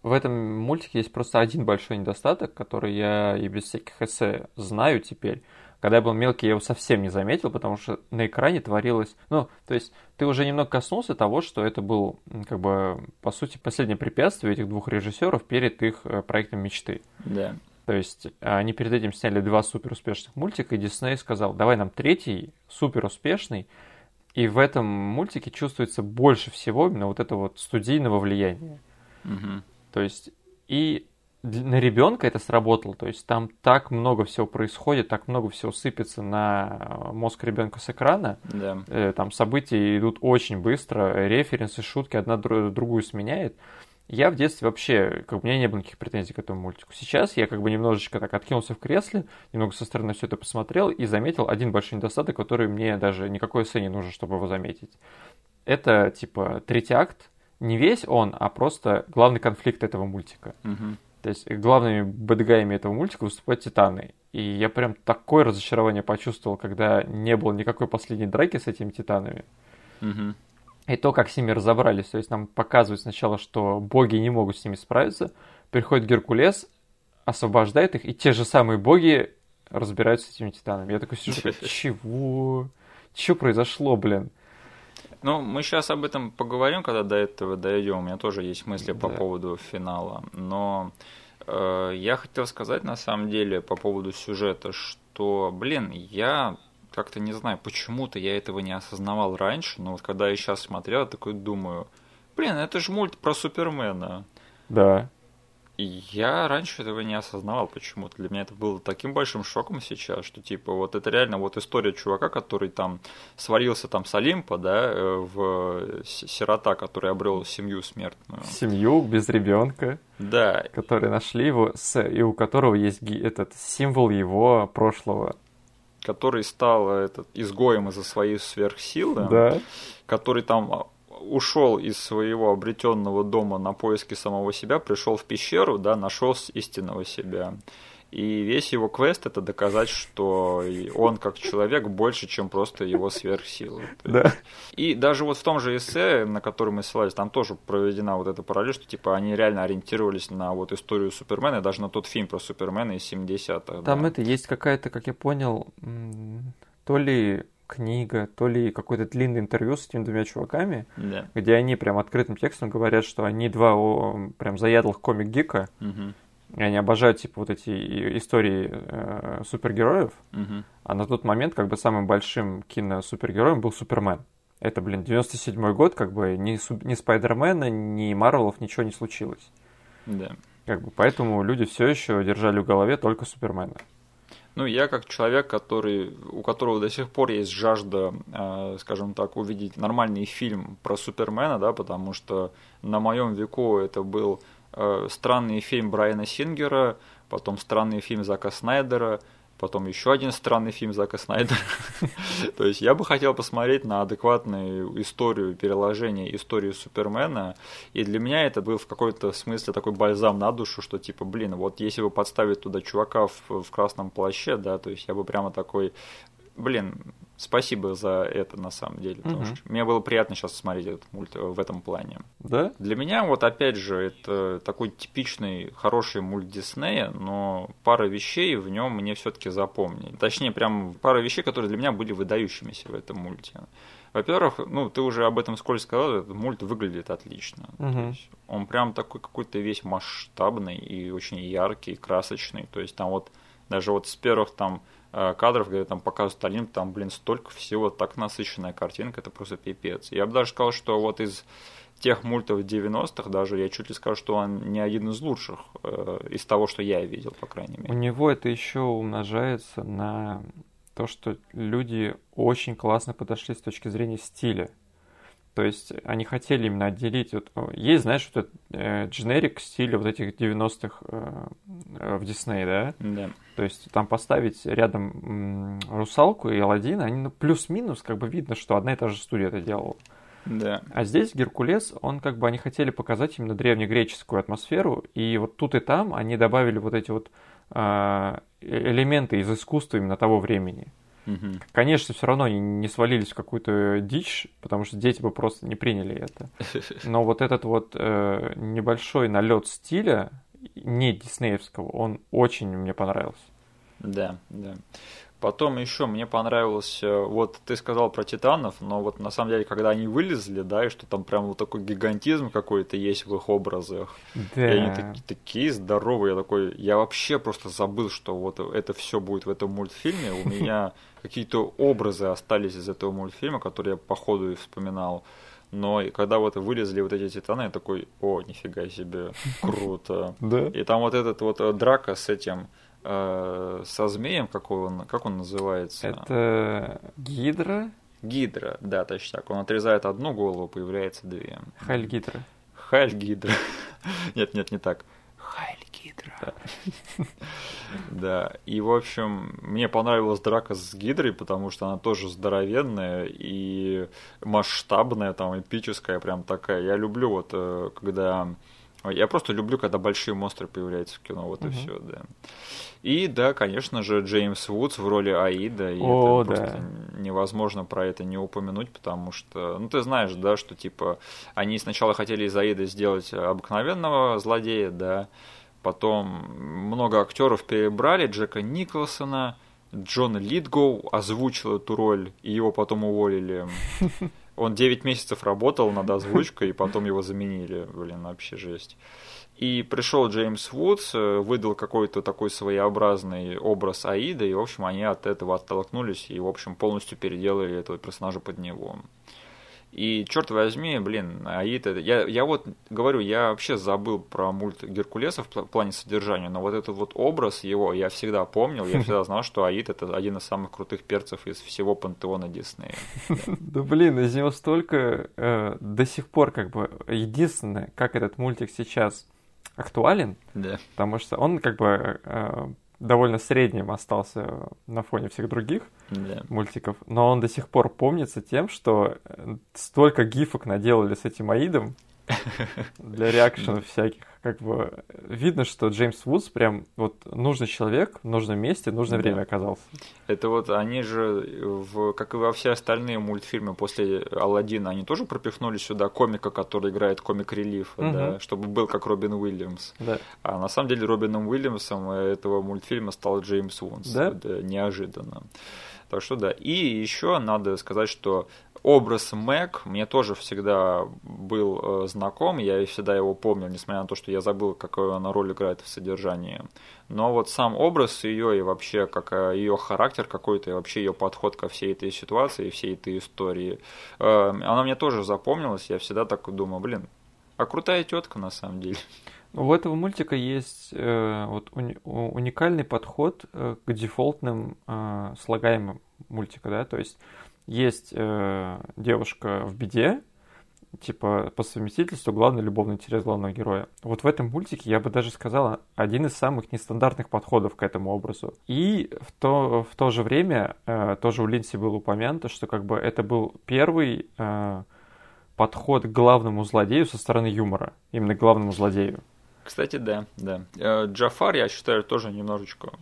в этом мультике есть просто один большой недостаток, который я и без всяких эссе знаю теперь. Когда я был мелкий, я его совсем не заметил, потому что на экране творилось... Ну, то есть ты уже немного коснулся того, что это был, как бы, по сути, последнее препятствие этих двух режиссеров перед их э, проектом мечты. Да. То есть они перед этим сняли два супер успешных мультика, и Дисней сказал, давай нам третий супер успешный, и в этом мультике чувствуется больше всего именно вот этого вот студийного влияния. Угу. То есть и на ребенка это сработало, то есть там так много всего происходит, так много всего сыпется на мозг ребенка с экрана, да. Э, там события идут очень быстро, референсы, шутки одна другую сменяет. Я в детстве вообще, как бы, у меня не было никаких претензий к этому мультику. Сейчас я как бы немножечко так откинулся в кресле, немного со стороны все это посмотрел и заметил один большой недостаток, который мне даже никакой эссе не нужен, чтобы его заметить. Это, типа, третий акт, не весь он, а просто главный конфликт этого мультика. Угу. То есть главными бэдгаями этого мультика выступают Титаны. И я прям такое разочарование почувствовал, когда не было никакой последней драки с этими Титанами. Угу. И то, как с ними разобрались. То есть нам показывают сначала, что боги не могут с ними справиться. Приходит Геркулес, освобождает их, и те же самые боги разбираются с этими Титанами. Я такой сижу, чего? Что произошло, блин? Ну, мы сейчас об этом поговорим, когда до этого дойдем. У меня тоже есть мысли Да. по поводу финала. Но э, я хотел сказать на самом деле по поводу сюжета, что, блин, я как-то не знаю, почему-то я этого не осознавал раньше, но вот когда я сейчас смотрел, я такой думаю, блин, это же мульт про Супермена. Да. Я раньше этого не осознавал почему-то. Для меня это было таким большим шоком сейчас, что типа вот это реально вот история чувака, который там сварился там с Олимпа, да, э, в с- сирота, который обрел семью смертную. Семью без ребенка, Да, которые нашли его, с, и у которого есть этот символ его прошлого. который стал этот изгоем из-за своей сверхсилы, Да. который там ушел из своего обретенного дома на поиски самого себя, пришел в пещеру, да, нашел истинного себя. И весь его квест это доказать, что он как человек больше, чем просто его сверхсила. Да. И даже вот в том же эссе, на который мы ссылались, там тоже проведена вот эта параллель, что типа они реально ориентировались на вот историю Супермена, даже на тот фильм про Супермена из 70-х. Там да. это есть какая-то, как я понял, то ли книга, то ли какое-то длинное интервью с этими двумя чуваками, Да. где они прям открытым текстом говорят, что они два о, прям заядлых комик-гика, Мгм. и они обожают типа вот эти истории э, супергероев, Мгм. а на тот момент как бы самым большим киносупергероем был Супермен. Это, блин, 97 год, как бы ни, ни Спайдермена, ни Марвелов ничего не случилось. Да. Как бы, поэтому люди все еще держали в голове только Супермена. Ну, я как человек, который, у которого до сих пор есть жажда, э, скажем так, увидеть нормальный фильм про Супермена, да, потому что на моем веку это был э, странный фильм Брайана Сингера, потом странный фильм Зака Снайдера, потом еще один странный фильм Зака Снайдера. *laughs* То есть я бы хотел посмотреть на адекватную историю переложения истории Супермена, и для меня это был в какой-то смысле такой бальзам на душу, что типа, блин, вот если бы подставить туда чувака в, в красном плаще, да, то есть я бы прямо такой, блин, спасибо за это на самом деле, потому Мгм. что мне было приятно сейчас смотреть этот мульт э, в этом плане. Да? Для меня, вот опять же, это такой типичный хороший мульт Диснея, но пара вещей в нем мне все-таки запомнили. Точнее, прям пара вещей, которые для меня были выдающимися в этом мульте. Во-первых, ну, ты уже об этом сколько сказал, этот мульт выглядит отлично. То Мгм. есть он прям такой какой-то весь масштабный и очень яркий, красочный. То есть там вот даже вот с первых там кадров, где там показывают Олимп, там, блин, столько всего, так насыщенная картинка, это просто пипец. Я бы даже сказал, что вот из тех мультов 90-х даже, я чуть ли скажу, что он не один из лучших э, из того, что я видел, по крайней У мере. него это еще умножается на то, что люди очень классно подошли с точки зрения стиля. То есть они хотели именно отделить... Вот, есть, знаешь, вот этот э, дженерик стиля вот этих 90-х э, в Дисней, да? Да. То есть там поставить рядом м, Русалку и Аладдина, они ну, плюс-минус как бы видно, что одна и та же студия это делала. Да. А здесь Геркулес, он как бы они хотели показать именно древнегреческую атмосферу, и вот тут и там они добавили вот эти вот а, э- элементы из искусства именно того времени. Мгм. Конечно, все равно они не свалились в какую-то дичь, потому что дети бы просто не приняли это. *laughs* Но вот этот вот э, небольшой налет стиля, не диснеевского, он очень мне понравился. Да, да. Потом еще мне понравилось, э, вот ты сказал про Титанов, но вот на самом деле, когда они вылезли, да, и что там прям вот такой гигантизм какой-то есть в их образах, и они таки- такие здоровые, я такой, я вообще просто забыл, что вот это все будет в этом мультфильме, у меня *laughs* какие-то образы остались из этого мультфильма, которые я по ходу и вспоминал. Но и когда вот вылезли вот эти титаны, я такой, о, нифига себе, круто. *laughs* Да. И там вот этот вот э, драка с этим, э, со змеем, какой он, как он называется? Это Гидра, Гидра, да, точно так. Он отрезает одну голову, появляется две. Хайль Гидра. Хайль Гидра. *laughs* Нет, нет, не так. Хайль Гидра. Да, и в общем, мне понравилась драка с Гидрой, потому что она тоже здоровенная и масштабная, там, эпическая, прям такая. Я люблю вот, э, Я просто люблю, когда большие монстры появляются в кино, вот и Мгм. все, да. И да, конечно же, Джеймс Вудс в роли Аида, и О, это да. просто невозможно про это не упомянуть, потому что, ну ты знаешь, да, что типа они сначала хотели из Аида сделать обыкновенного злодея, да, потом много актеров перебрали, Джека Николсона, Джон Литгоу озвучил эту роль, и его потом уволили. *laughs* Он 9 месяцев работал над озвучкой, и потом его заменили. Блин, вообще жесть. И пришел Джеймс Вудс, э, выдал какой-то такой своеобразный образ Аида, и, в общем, они от этого оттолкнулись и, в общем, полностью переделали этого персонажа под него. И, черт возьми, блин, Аид, это... Я, я вот говорю, я вообще забыл про мульт Геркулеса в пла- плане содержания, но вот этот вот образ его я всегда помнил, я всегда знал, что Аид это один из самых крутых перцев из всего пантеона Диснея. Да блин, из него столько э, до сих пор как бы единственное, как этот мультик сейчас актуален, потому что он как бы э, довольно средним остался на фоне всех других Да. мультиков, но он до сих пор помнится тем, что э, столько гифок наделали с этим Аидом для реакшенов всяких. Как бы видно, что Джеймс Вудс прям вот нужный человек в нужном месте, в нужное Да. время оказался. Это вот они же, в, как и во все остальные мультфильмы после Алладина, они тоже пропихнули сюда комика, который играет комик релифа, Мгм. да, чтобы был как Робин Уильямс. Да. А на самом деле Робином Уильямсом этого мультфильма стал Джеймс Вунс. Да? неожиданно. Так что да. И еще надо сказать, что образ Мэг мне тоже всегда был э, знаком, я всегда его помнил, несмотря на то, что я забыл, какую она роль играет в содержании. Но вот сам образ ее и вообще как э, ее характер какой-то, и вообще ее подход ко всей этой ситуации, всей этой истории, э, она мне тоже запомнилась. Я всегда так думаю, блин, а крутая тетка на самом деле. У этого мультика есть э, вот уни- уникальный подход э, к дефолтным э, слагаемым мультика, да, то есть есть э, девушка в беде, типа по совместительству главный любовный интерес главного героя. Вот в этом мультике я бы даже сказала один из самых нестандартных подходов к этому образу. И в то, в то же время э, тоже у Линси было упомянуто, что как бы это был первый э, подход к главному злодею со стороны юмора, именно к главному злодею. Кстати, да, да. Э, Джафар, я считаю, тоже немножечко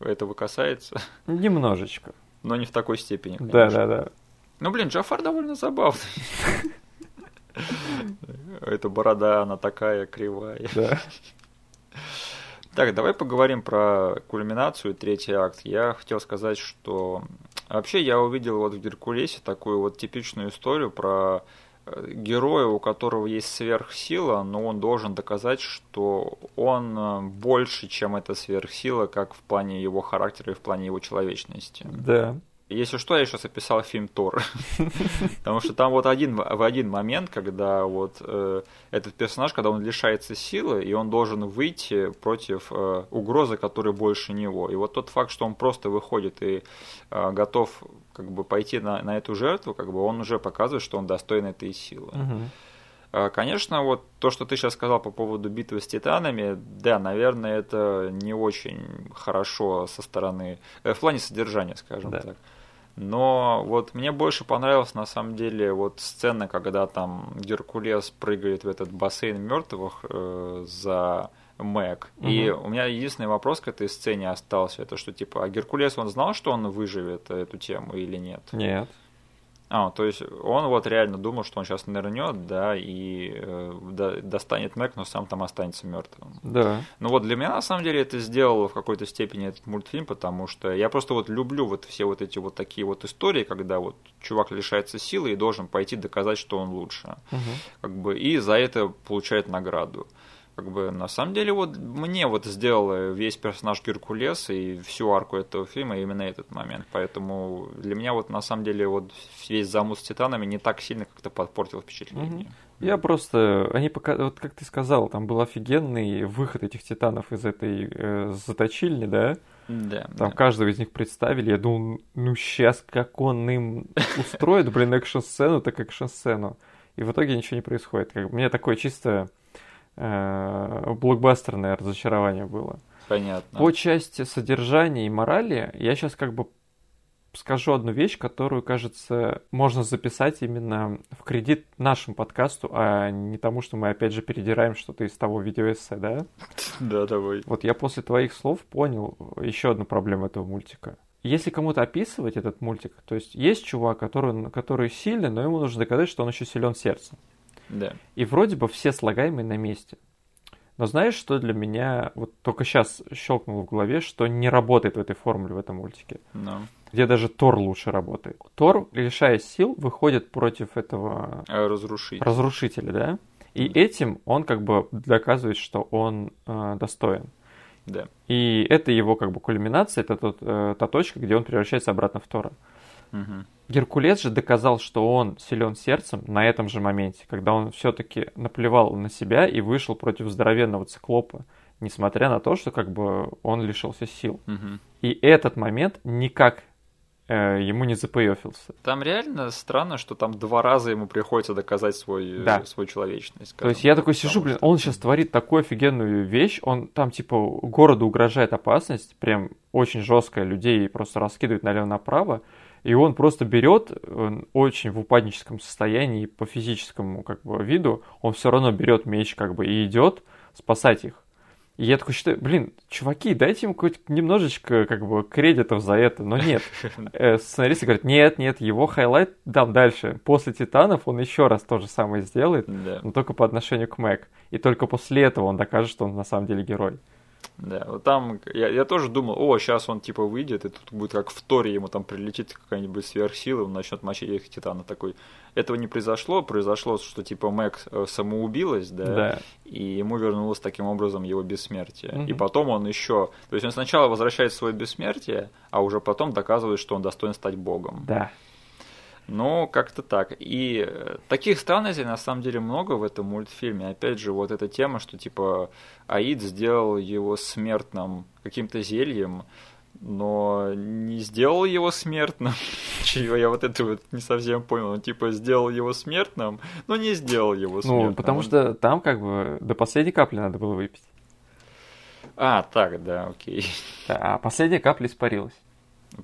этого касается, Немножечко. Но не в такой степени. Да, конечно. да, да. Ну, блин, Джафар довольно забавный. Эта борода, она такая кривая. да. Так, давай поговорим про кульминацию, третий акт. Я хотел сказать, что вообще я увидел вот в Геркулесе такую вот типичную историю про героя, у которого есть сверхсила, но он должен доказать, что он э, больше, чем эта сверхсила, как в плане его характера и в плане его человечности. Да. Если что, я сейчас описал фильм Тор. *laughs* Потому что там вот один, в один момент, когда вот э, этот персонаж, когда он лишается силы, и он должен выйти против э, угрозы, которая больше него. И вот тот факт, что он просто выходит и э, готов как бы пойти на, на эту жертву, как бы он уже показывает, что он достоин этой силы. А, Конечно, вот то, что ты сейчас сказал по поводу битвы с титанами, да, наверное, это не очень хорошо со стороны, э, в плане содержания, скажем Да. так. Но вот мне больше понравилась на самом деле вот сцена, когда там Геркулес прыгает в этот бассейн мертвых э, за Мэг. Угу. И у меня единственный вопрос к этой сцене остался, это что типа, а Геркулес он знал, что он выживет эту тему или нет? Нет. А, то есть он вот реально думал, что он сейчас нырнет, да, и э, достанет Мэг, но сам там останется мертвым. Да. Ну вот для меня на самом деле это сделало в какой-то степени этот мультфильм, потому что я просто вот люблю вот все вот эти вот такие вот истории, когда вот чувак лишается силы и должен пойти доказать, что он лучше. Угу. Как бы, и за это получает награду как бы на самом деле вот мне вот сделал весь персонаж Геркулеса и всю арку этого фильма именно этот момент. Поэтому для меня вот на самом деле вот весь замут с Титанами не так сильно как-то подпортил впечатление. Я просто, они пока, вот как ты сказал, там был офигенный выход этих Титанов из этой э, заточильни, да? Да. Там да. каждого из них представили, я думал, ну сейчас как он им устроит, блин, экшн-сцену, так экшн-сцену. И в итоге ничего не происходит. Как, мне такое чисто э, блокбастерное разочарование было. Понятно. По части содержания и морали я сейчас как бы скажу одну вещь, которую, кажется, можно записать именно в кредит нашему подкасту, а не тому, что мы опять же передираем что-то из того видеоэссе, да? *laughs* Да, давай. Вот я после твоих слов понял еще одну проблему этого мультика. Если кому-то описывать этот мультик, то есть есть чувак, который, который сильный, но ему нужно доказать, что он еще силен сердцем. Да. И вроде бы все слагаемые на месте. Но знаешь, что для меня вот только сейчас щелкнуло в голове, что не работает в этой формуле в этом мультике? No. Где даже Тор лучше работает. Тор, лишаясь сил, выходит против этого разрушителя, разрушителя да? И этим он как бы доказывает, что он э, достоин. Да. И это его как бы кульминация, это тот, э, та точка, где он превращается обратно в Тора. Угу. Геркулес же доказал, что он силен сердцем на этом же моменте, когда он все-таки наплевал на себя и вышел против здоровенного циклопа, несмотря на то, что как бы он лишился сил. Угу. И этот момент никак э, ему не запоёфился. Там реально странно, что там два раза ему приходится доказать свой, да. свою человечность. То есть я такой сижу, блин, он сейчас творит такую офигенную вещь, он там типа городу угрожает опасность, прям очень жесткая, людей просто раскидывает налево-направо, и он просто берет очень в упадническом состоянии по физическому как бы виду, он все равно берет меч как бы и идет спасать их. И я такой считаю, блин, чуваки, дайте ему хоть немножечко как бы кредитов за это, но нет. *laughs* Э, сценаристы говорят, нет, нет, его highlight дам дальше. После Титанов он еще раз то же самое сделает, да. но только по отношению к Мэг. И только после этого он докажет, что он на самом деле герой. Да, вот там я, я тоже думал, о, сейчас он типа выйдет, и тут будет как в Торе, ему там прилетит какая-нибудь сверхсила, он начнет мочить этих титанов такой. Этого не произошло, произошло, что типа Мэг э, самоубилась, да, да. и ему вернулось таким образом его бессмертие. Мгм. И потом он еще, то есть он сначала возвращает свое бессмертие, а уже потом доказывает, что он достоин стать богом. Да. Ну, как-то так. И э, таких странностей на самом деле много в этом мультфильме. Опять же, вот эта тема, что типа Аид сделал его смертным каким-то зельем, но не сделал его смертным. *laughs* Чего я вот это вот не совсем понял. Он типа сделал его смертным, но не сделал его смертным. Ну, потому что там как бы до последней капли надо было выпить. А, так, да, окей. Да, а последняя капля испарилась.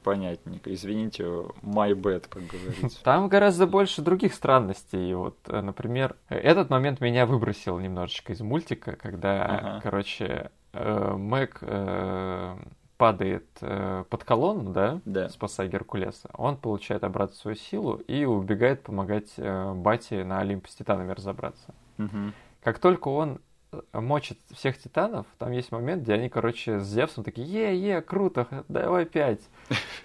Понятненько. Извините, my bad, как говорится. *laughs* Там гораздо больше других странностей. Вот, э, например, этот момент меня выбросил немножечко из мультика, когда, Ага. короче, э, Мэг э, падает э, под колонну, да, Да. спасая Геркулеса. Он получает обратно свою силу и убегает помогать э, Бате на Олимпе с титанами разобраться. Мгм. Как только он мочит всех титанов, там есть момент, где они, короче, с Зевсом такие, е-е, круто, давай пять.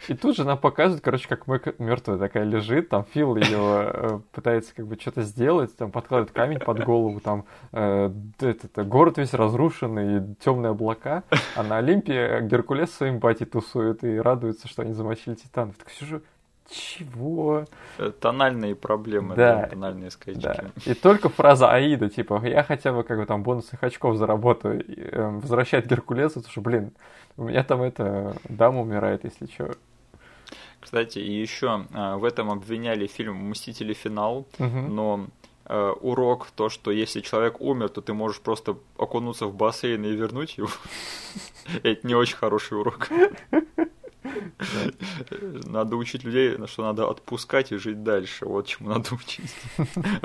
И тут же нам показывают, короче, как Мэг мертвая такая лежит, там Фил ее пытается как бы что-то сделать, там подкладывает камень под голову, там э, этот, э, город весь разрушенный, темные облака, а на Олимпе Геркулес своим батей тусует и радуется, что они замочили титанов. Так сижу, чего? Э, Тональные проблемы, Да. да, тональные скачки. Да. И только фраза Аида, типа, я хотя бы как бы там бонусных очков заработаю, и, э, возвращает Геркулеса, потому что, блин, у меня там это дама умирает, если что. Кстати, и еще в этом обвиняли фильм «Мстители. Финал», Мгм. но э, урок то, что если человек умер, то ты можешь просто окунуться в бассейн и вернуть его. *laughs* Это не очень хороший урок. *laughs* Надо учить людей, что надо отпускать и жить дальше. Вот чему надо учить.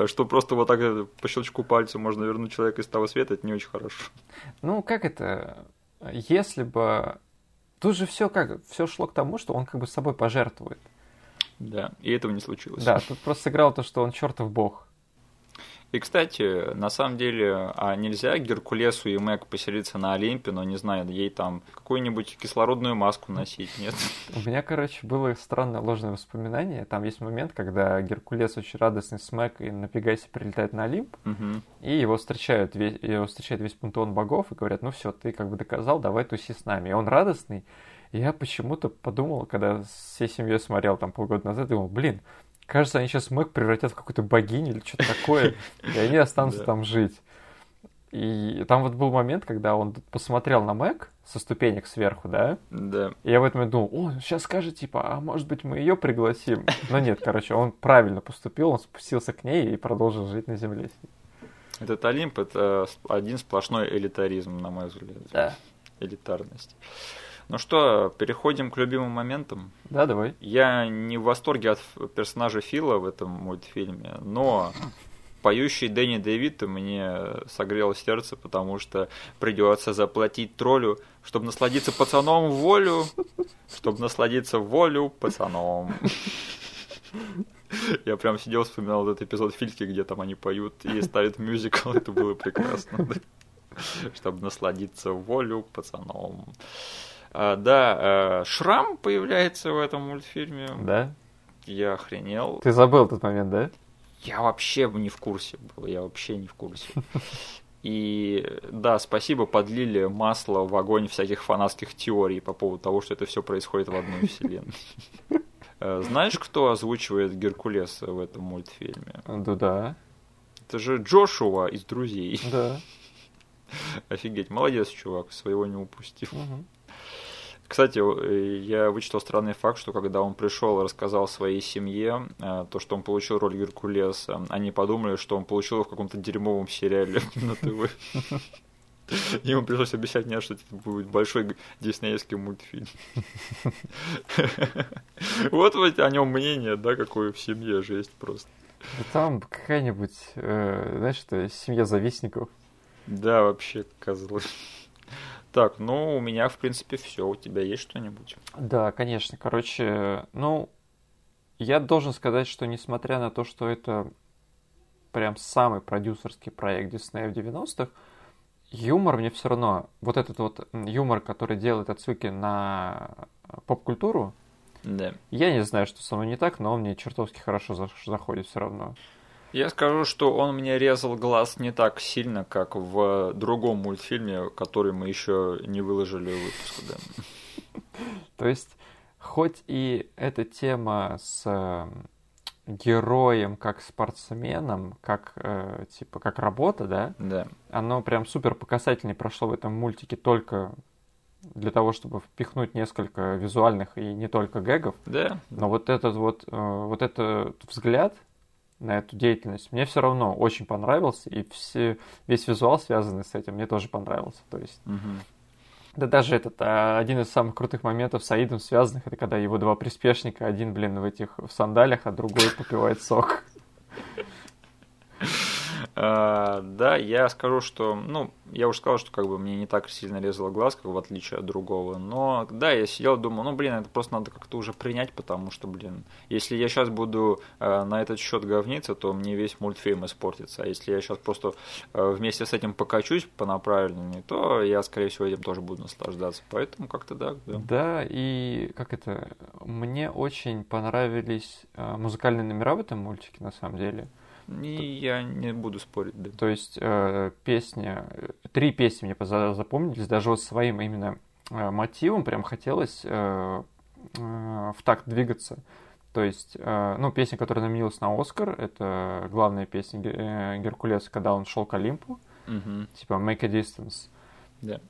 Что просто вот так по щелчку пальца можно вернуть человека из того света, это не очень хорошо. Ну, как это? Если бы... Тут же все как? Все шло к тому, что он как бы с собой пожертвует. Да, и этого не случилось. Да, тут просто сыграл то, что он чертов бог. И, кстати, на самом деле, а нельзя Геркулесу и Мэг поселиться на Олимпе, но, не знаю, ей там какую-нибудь кислородную маску носить, нет? У меня, короче, было странное ложное воспоминание. Там есть момент, когда Геркулес очень радостный с Мэг и на Пегасе прилетает на Олимп, угу. и его встречают, весь, его встречает весь пантеон богов и говорят, ну все, ты как бы доказал, давай туси с нами. И он радостный. Я почему-то подумал, когда всей семьей смотрел там полгода назад, думал, блин, кажется, они сейчас Мэг превратят в какую-то богиню или что-то такое, и они *laughs* останутся там жить. И там вот был момент, когда он посмотрел на Мэг со ступенек сверху, да? Да. И я в этот момент думал, о, сейчас скажет, типа, а может быть мы ее пригласим? Но нет, короче, он правильно поступил, он спустился к ней и продолжил жить на земле. Этот Олимп — это один сплошной элитаризм, на мой взгляд. Да. Элитарность. Ну что, переходим к любимым моментам. Да, давай. Я не в восторге от персонажа Фила в этом мультфильме, но поющий Дэнни Дэвид мне согрел сердце, потому что придется заплатить троллю, чтобы насладиться пацаном волю, чтобы насладиться волю пацаном. Я прям сидел, вспоминал этот эпизод Фильки, где там они поют и ставят мюзикл, это было прекрасно. Чтобы насладиться волю пацаном. А, да, а, Шрам появляется в этом мультфильме. Да? Я охренел. Ты забыл этот момент, да? Я вообще не в курсе был, я вообще не в курсе. *laughs* И да, спасибо, подлили масло в огонь всяких фанатских теорий по поводу того, что это все происходит в одной вселенной. *laughs* Э, знаешь, кто озвучивает Геркулеса в этом мультфильме? Да, да. Это же Джошуа из «Друзей». Да. *laughs* Офигеть, молодец, чувак, своего не упустил. Угу. Кстати, э, я вычитал странный факт, что когда он пришел и рассказал своей семье э, то, что он получил роль Геркулеса, они подумали, что он получил его в каком-то дерьмовом сериале *laughs* на ТВ. *laughs* Ему пришлось обещать мне, что это будет большой диснеевский мультфильм. *laughs* Вот о нем мнение, да, какое в семье жесть просто. Там какая-нибудь, э, знаешь, что семья завистников. Да, вообще козлы. Так, ну, у меня, в принципе, все. У тебя есть что-нибудь? Да, конечно. Короче, ну, я должен сказать, что несмотря на то, что это прям самый продюсерский проект Диснея в 90-х, юмор мне все равно, вот этот вот юмор, который делает отсылки на поп-культуру, да. я не знаю, что со мной не так, но он мне чертовски хорошо заходит все равно. Я скажу, что он мне резал глаз не так сильно, как в другом мультфильме, который мы еще не выложили в выпуск. Да. То есть, хоть и эта тема с э, героем как спортсменом, как э, типа как работа, да? Да. Оно прям супер показательнее прошло в этом мультике только для того, чтобы впихнуть несколько визуальных и не только гэгов. Да. Но вот этот вот, э, вот этот взгляд на эту деятельность, мне все равно очень понравился, и все, весь визуал, связанный с этим, мне тоже понравился. То есть, угу. да даже этот а, один из самых крутых моментов с Аидом связанных, это когда его два приспешника, один, блин, в этих в сандалях, а другой попивает сок. А, да, я скажу, что, ну, я уже сказал, что как бы мне не так сильно резало глаз, как в отличие от другого. Но, да, я сидел думал, ну, блин, это просто надо как-то уже принять, потому что, блин, если я сейчас буду э, на этот счет говниться, то мне весь мультфильм испортится. А если я сейчас просто э, вместе с этим покачусь по направлению, то я, скорее всего, этим тоже буду наслаждаться. Поэтому как-то да. Да, да и как это, мне очень понравились музыкальные номера в этом мультике, на самом деле. И я не буду спорить, да. То есть э, песня, три песни мне запомнились, даже вот своим именно э, мотивом прям хотелось э, э, в такт двигаться. То есть, э, ну, песня, которая номинировалась на Оскар, это главная песня э, Геркулеса, когда он шел к Олимпу, угу. типа Make a Distance. Да.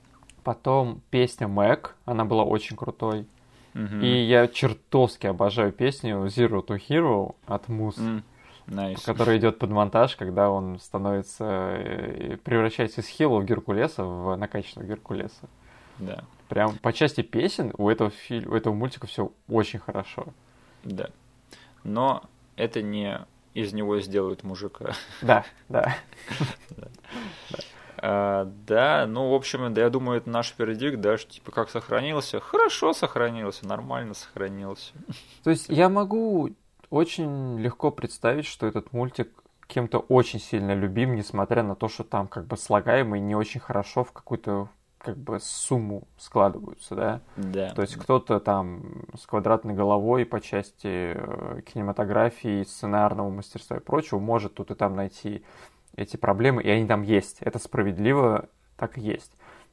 Потом песня Мэг, она была очень крутой. Угу. И я чертовски обожаю песню Zero to Hero от Мус. Mm. Nice. который идет под монтаж, когда он становится, превращается из Хила в Геркулеса, в накачанного Геркулеса. Да. Прям по части песен у этого, фильма, у этого мультика все очень хорошо. Да. Но это не из него сделают мужика. *laughs* Да, да. А, да, ну, в общем, да, я думаю, это наш вердикт, да, что, типа, как сохранился? Хорошо сохранился, нормально сохранился. То есть я могу очень легко представить, что этот мультик кем-то очень сильно любим, несмотря на то, что там как бы слагаемые не очень хорошо в какую-то как бы сумму складываются, да? Да. То есть кто-то там с квадратной головой по части э, кинематографии, сценарного мастерства и прочего может тут и там найти эти проблемы, и они там есть. Это справедливо, так и есть.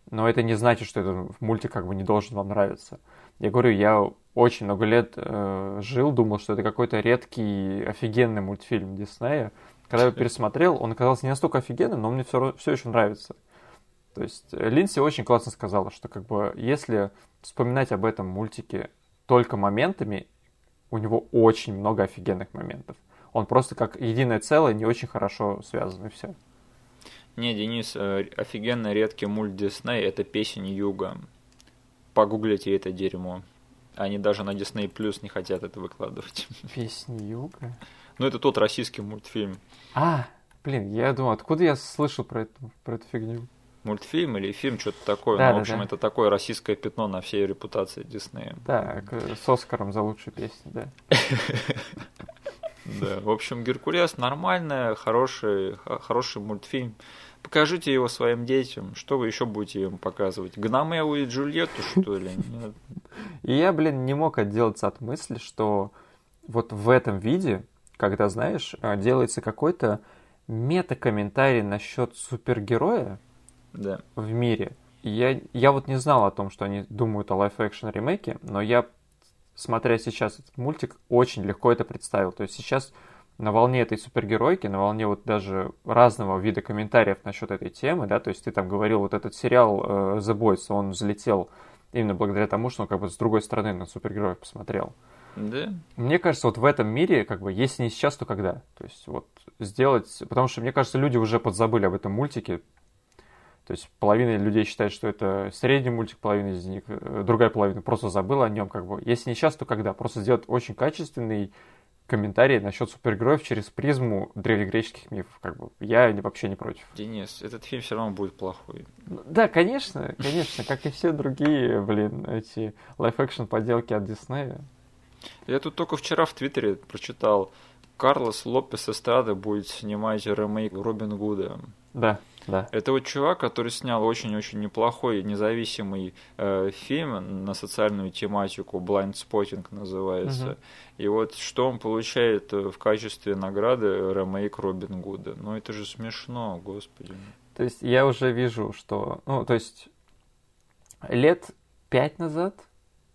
Но это не значит, что этот мультик как бы не должен вам нравиться. Я говорю, я очень много лет э, жил, думал, что это какой-то редкий, офигенный мультфильм Диснея. Когда я пересмотрел, он оказался не настолько офигенным, но мне все, все еще нравится. То есть э, Линдси очень классно сказала, что как бы если вспоминать об этом мультике только моментами, у него очень много офигенных моментов. Он просто как единое целое не очень хорошо связан и все. Не, Денис, э, офигенно редкий мульт Дисней – это песень Юга. Погуглите это дерьмо. Они даже на Disney Plus не хотят это выкладывать. Песни Юга? Ну, это тот российский мультфильм. А, блин, я думал, откуда я слышал про эту, про эту фигню? мультфильм или фильм, что-то такое. Да, ну, да, в общем, да. это такое российское пятно на всей репутации Диснея. Да, с Оскаром за лучшую песню, да. *laughs* Да, в общем, Геркулес нормальный, хороший, хороший мультфильм. Покажите его своим детям. Что вы еще будете им показывать? Гномео и Джульетту, что ли? Нет. И я, блин, не мог отделаться от мысли, что вот в этом виде, когда, знаешь, э, делается какой-то мета-комментарий насчет супергероя Да. в мире. Я, я вот не знал о том, что они думают о live-action ремейке, но я, смотря сейчас этот мультик, очень легко это представил. То есть сейчас на волне этой супергеройки, на волне вот даже разного вида комментариев насчет этой темы, да, то есть ты там говорил, вот этот сериал э, The Boys, он взлетел именно благодаря тому, что он как бы с другой стороны на супергероев посмотрел. Да. Мне кажется, вот в этом мире, как бы, если не сейчас, то когда? То есть вот сделать... Потому что, мне кажется, люди уже подзабыли об этом мультике. То есть половина людей считает, что это средний мультик, половина из них, э, другая половина просто забыла о нем, как бы. Если не сейчас, то когда? Просто сделать очень качественный комментарий насчет супергероев через призму древнегреческих мифов, как бы. Я вообще не против. Денис, этот фильм все равно будет плохой. Ну, Да, конечно, конечно, как и все другие, блин, эти live-action поделки от Диснея. Я тут только вчера в Твиттере прочитал, Карлос Лопес Эстрада будет снимать ремейк Робин Гуда. Да, да. Это вот чувак, который снял очень-очень неплохой независимый э, фильм на социальную тематику, Blind Spotting называется. Мгм. И вот что он получает э, в качестве награды ремейк Робин Гуда. Ну это же смешно, господи. То есть я уже вижу, что... Ну, то есть лет пять назад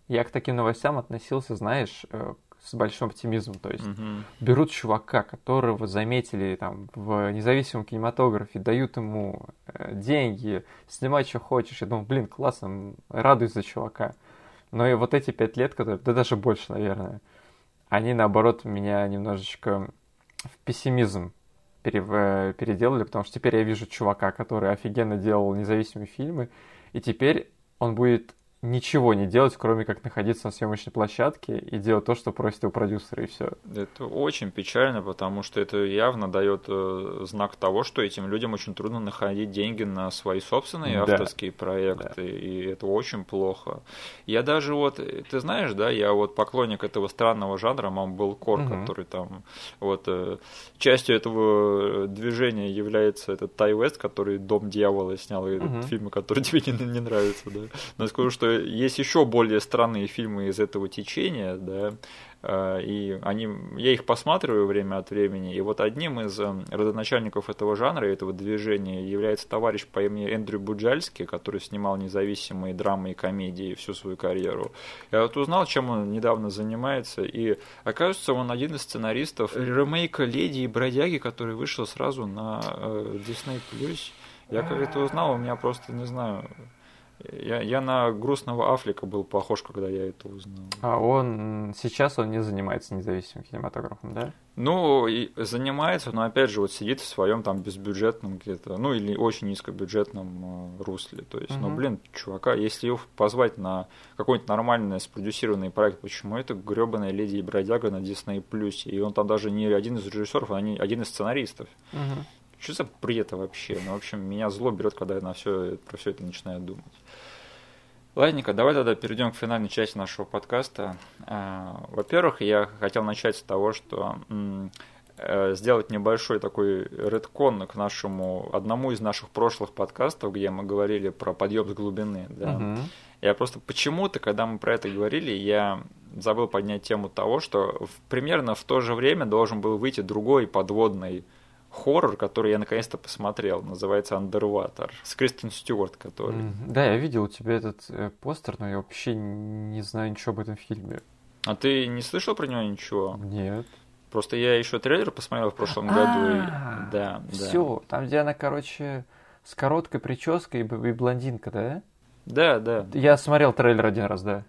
я к таким новостям относился, знаешь, э, с большим оптимизмом. То есть Мгм. берут чувака, которого заметили там в независимом кинематографе, дают ему э, деньги, снимай, что хочешь. Я думал, блин, классно, радуюсь за чувака. Но и вот эти пять лет, которые, да даже больше, наверное, они, наоборот, меня немножечко в пессимизм э, переделали, потому что теперь я вижу чувака, который офигенно делал независимые фильмы, и теперь он будет ничего не делать, кроме как находиться на съемочной площадке и делать то, что просит его продюсеры, и все. Это очень печально, потому что это явно дает э, знак того, что этим людям очень трудно находить деньги на свои собственные Да. авторские проекты, и это очень плохо. Я даже вот, э, ты знаешь, да, я вот поклонник этого странного жанра Мамблкор, Мгм. который там вот э, частью этого движения является этот Тай Вест, который Дом дьявола снял, и Мгм. фильмы, которые *laughs* тебе не, не нравятся, да. Но я скажу, что есть еще более странные фильмы из этого течения, да, э, и они, я их посматриваю время от времени, и вот одним из э, родоначальников этого жанра, этого движения является товарищ по имени Эндрю Буджальский, который снимал независимые драмы и комедии всю свою карьеру. Я вот узнал, чем он недавно занимается, и оказывается, он один из сценаристов ремейка «Леди и бродяги», который вышел сразу на э, Disney+. Я как это узнал, у меня просто, не знаю, Я, я на грустного Афлика был похож, когда я это узнал. А он сейчас он не занимается независимым кинематографом, да? Ну, и занимается, но опять же, вот сидит в своем там безбюджетном где-то, ну или очень низкобюджетном э, русле. То есть, ну, Мгм. блин, чувака, если его позвать на какой-нибудь нормальный спродюсированный проект, почему это гребаная леди и бродяга на Disney Плюсе? И он там даже не один из режиссеров, а не один из сценаристов. Мгм. Что за бред вообще? Ну, в общем, меня зло берет, когда я на все, про все это начинаю думать. Ладненько, давай тогда перейдем к финальной части нашего подкаста. А, Во-первых, я хотел начать с того, что э, сделать небольшой такой редкон к нашему одному из наших прошлых подкастов, где мы говорили про подъем с глубины. Да. Мгм. Я просто почему-то, когда мы про это говорили, я забыл поднять тему того, что в- примерно в то же время должен был выйти другой подводный хоррор, который я наконец-то посмотрел. Называется Underwater. С Кристен Стюарт, который. М, Да, я видел у тебя этот э, постер, но я вообще не знаю ничего об этом фильме. А ты не слышал про него ничего? Нет. Просто я еще трейлер посмотрел в прошлом году. и- А, Да, да. Все, там, где она, короче, с короткой прической и блондинка, да? Да, да. Я смотрел трейлер один раз, да.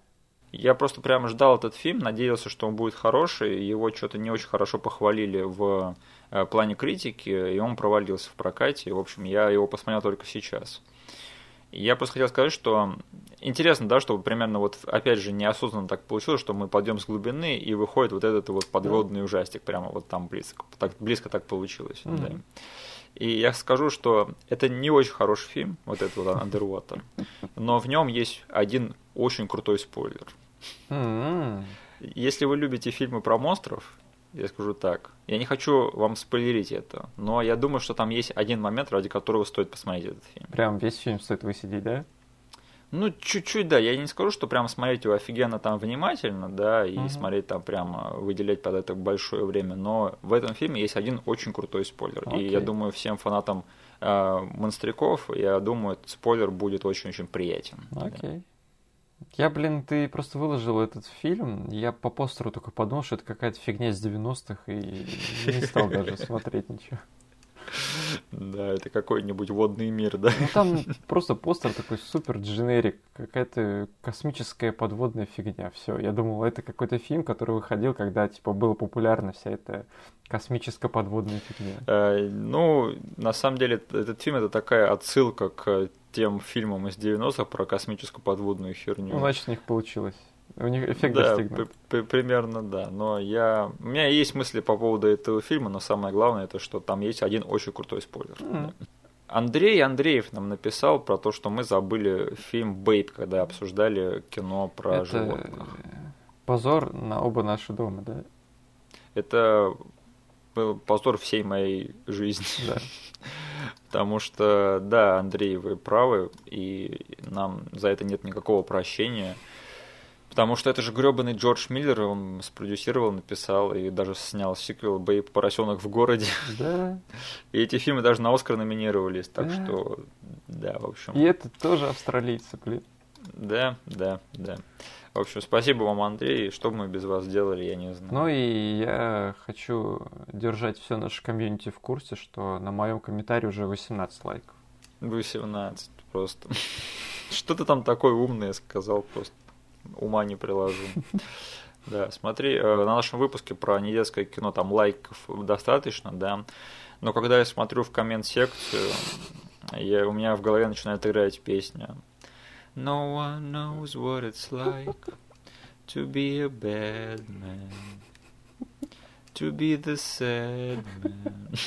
Я просто прямо ждал этот фильм, надеялся, что он будет хороший. Его что-то не очень хорошо похвалили в э, плане критики, и он провалился в прокате. В общем, я его посмотрел только сейчас. Я просто хотел сказать, что интересно, да, что примерно вот, опять же, неосознанно так получилось, что мы пойдем с глубины, и выходит вот этот вот подводный ужастик, прямо вот там близко. Так, близко так получилось. Мгм. да. И я скажу, что это не очень хороший фильм, вот этот вот Underwater, но в нем есть один очень крутой спойлер. М, Если вы любите фильмы про монстров, я скажу так, я не хочу вам спойлерить это, но я думаю, что там есть один момент, ради которого стоит посмотреть этот фильм. Прям весь фильм стоит высидеть, да? Ну, чуть-чуть, да, я не скажу, что прям смотреть его офигенно там внимательно, да, и Мгм. смотреть там прямо, выделять под это большое время, но в этом фильме есть один очень крутой спойлер, и Окей. я думаю, всем фанатам э, монстряков, я думаю, этот спойлер будет очень-очень приятен. Да. Я, блин, ты просто выложил этот фильм, я по постеру только подумал, что это какая-то фигня из 90-х, и не стал даже *laughs* смотреть ничего. Да, это какой-нибудь водный мир, да. Ну там просто постер такой супер дженерик, какая-то космическая подводная фигня. Все, я думал, это какой-то фильм, который выходил, когда типа была популярна вся эта космическая подводная фигня. Э, Ну, на самом деле, этот фильм это такая отсылка к тем фильмам из 90-х про космическую подводную херню. Ну, значит, у них получилось. У них эффект да, достигнут. примерно, да. Но я... У меня есть мысли по поводу этого фильма, но самое главное, это что там есть один очень крутой спойлер. Да. Андрей Андреев нам написал про то, что мы забыли фильм «Бэйб», когда обсуждали кино про Это животных. позор на оба наши дома, да? Это был позор всей моей жизни. Да. *laughs* Потому что, да, Андрей, вы правы, и нам за это нет никакого прощения. Потому что это же гребаный Джордж Миллер, он спродюсировал, написал и даже снял сиквел «Бэйб. Поросенок в городе». Да. И эти фильмы даже на Оскар номинировались, так Да. что, да, в общем. И это тоже австралийцы, блин. Да, да, да. В общем, спасибо вам, Андрей. Что бы мы без вас делали, я не знаю. Ну и я хочу держать все наше комьюнити в курсе, что на моем комментарии уже 18 лайков. 18 просто. *laughs* Что ты там такое умное сказал, просто ума не приложу. *laughs* Да, смотри, э, на нашем выпуске про недетское кино там лайков достаточно, да, но когда я смотрю в коммент-секцию, я, у меня в голове начинает играть песня No one knows what it's like to be a bad man, to be the sad man.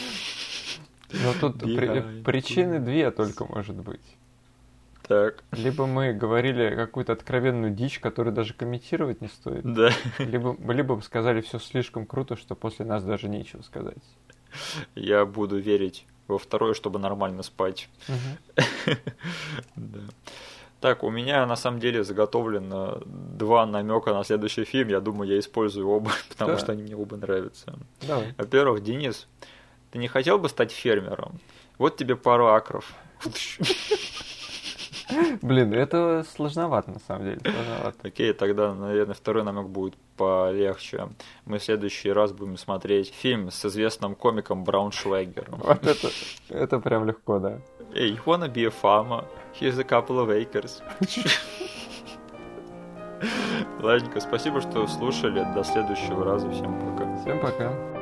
Но тут при- причины две только может быть. Так, Либо мы говорили какую-то откровенную дичь, которую даже комментировать не стоит, да. либо, либо сказали все слишком круто, что после нас даже нечего сказать. Я буду верить во второе, чтобы нормально спать. *laughs* Да. Так, у меня на самом деле заготовлено два намека на следующий фильм. Я думаю, я использую оба, *laughs* потому Да. что они мне оба нравятся. Давай. Во-первых, Денис, ты не хотел бы стать фермером? Вот тебе пару акров. *laughs* *laughs* Блин, это сложновато на самом деле. Сложновато. Окей, тогда, наверное, второй намек будет полегче. Мы в следующий раз будем смотреть фильм с известным комиком Брауншвайгером. Вот это, это прям легко, да. Эй, you wanna be a farmer? Here's a couple of acres. *laughs* Ладненько, спасибо, что слушали. До следующего раза. Всем пока. Всем пока.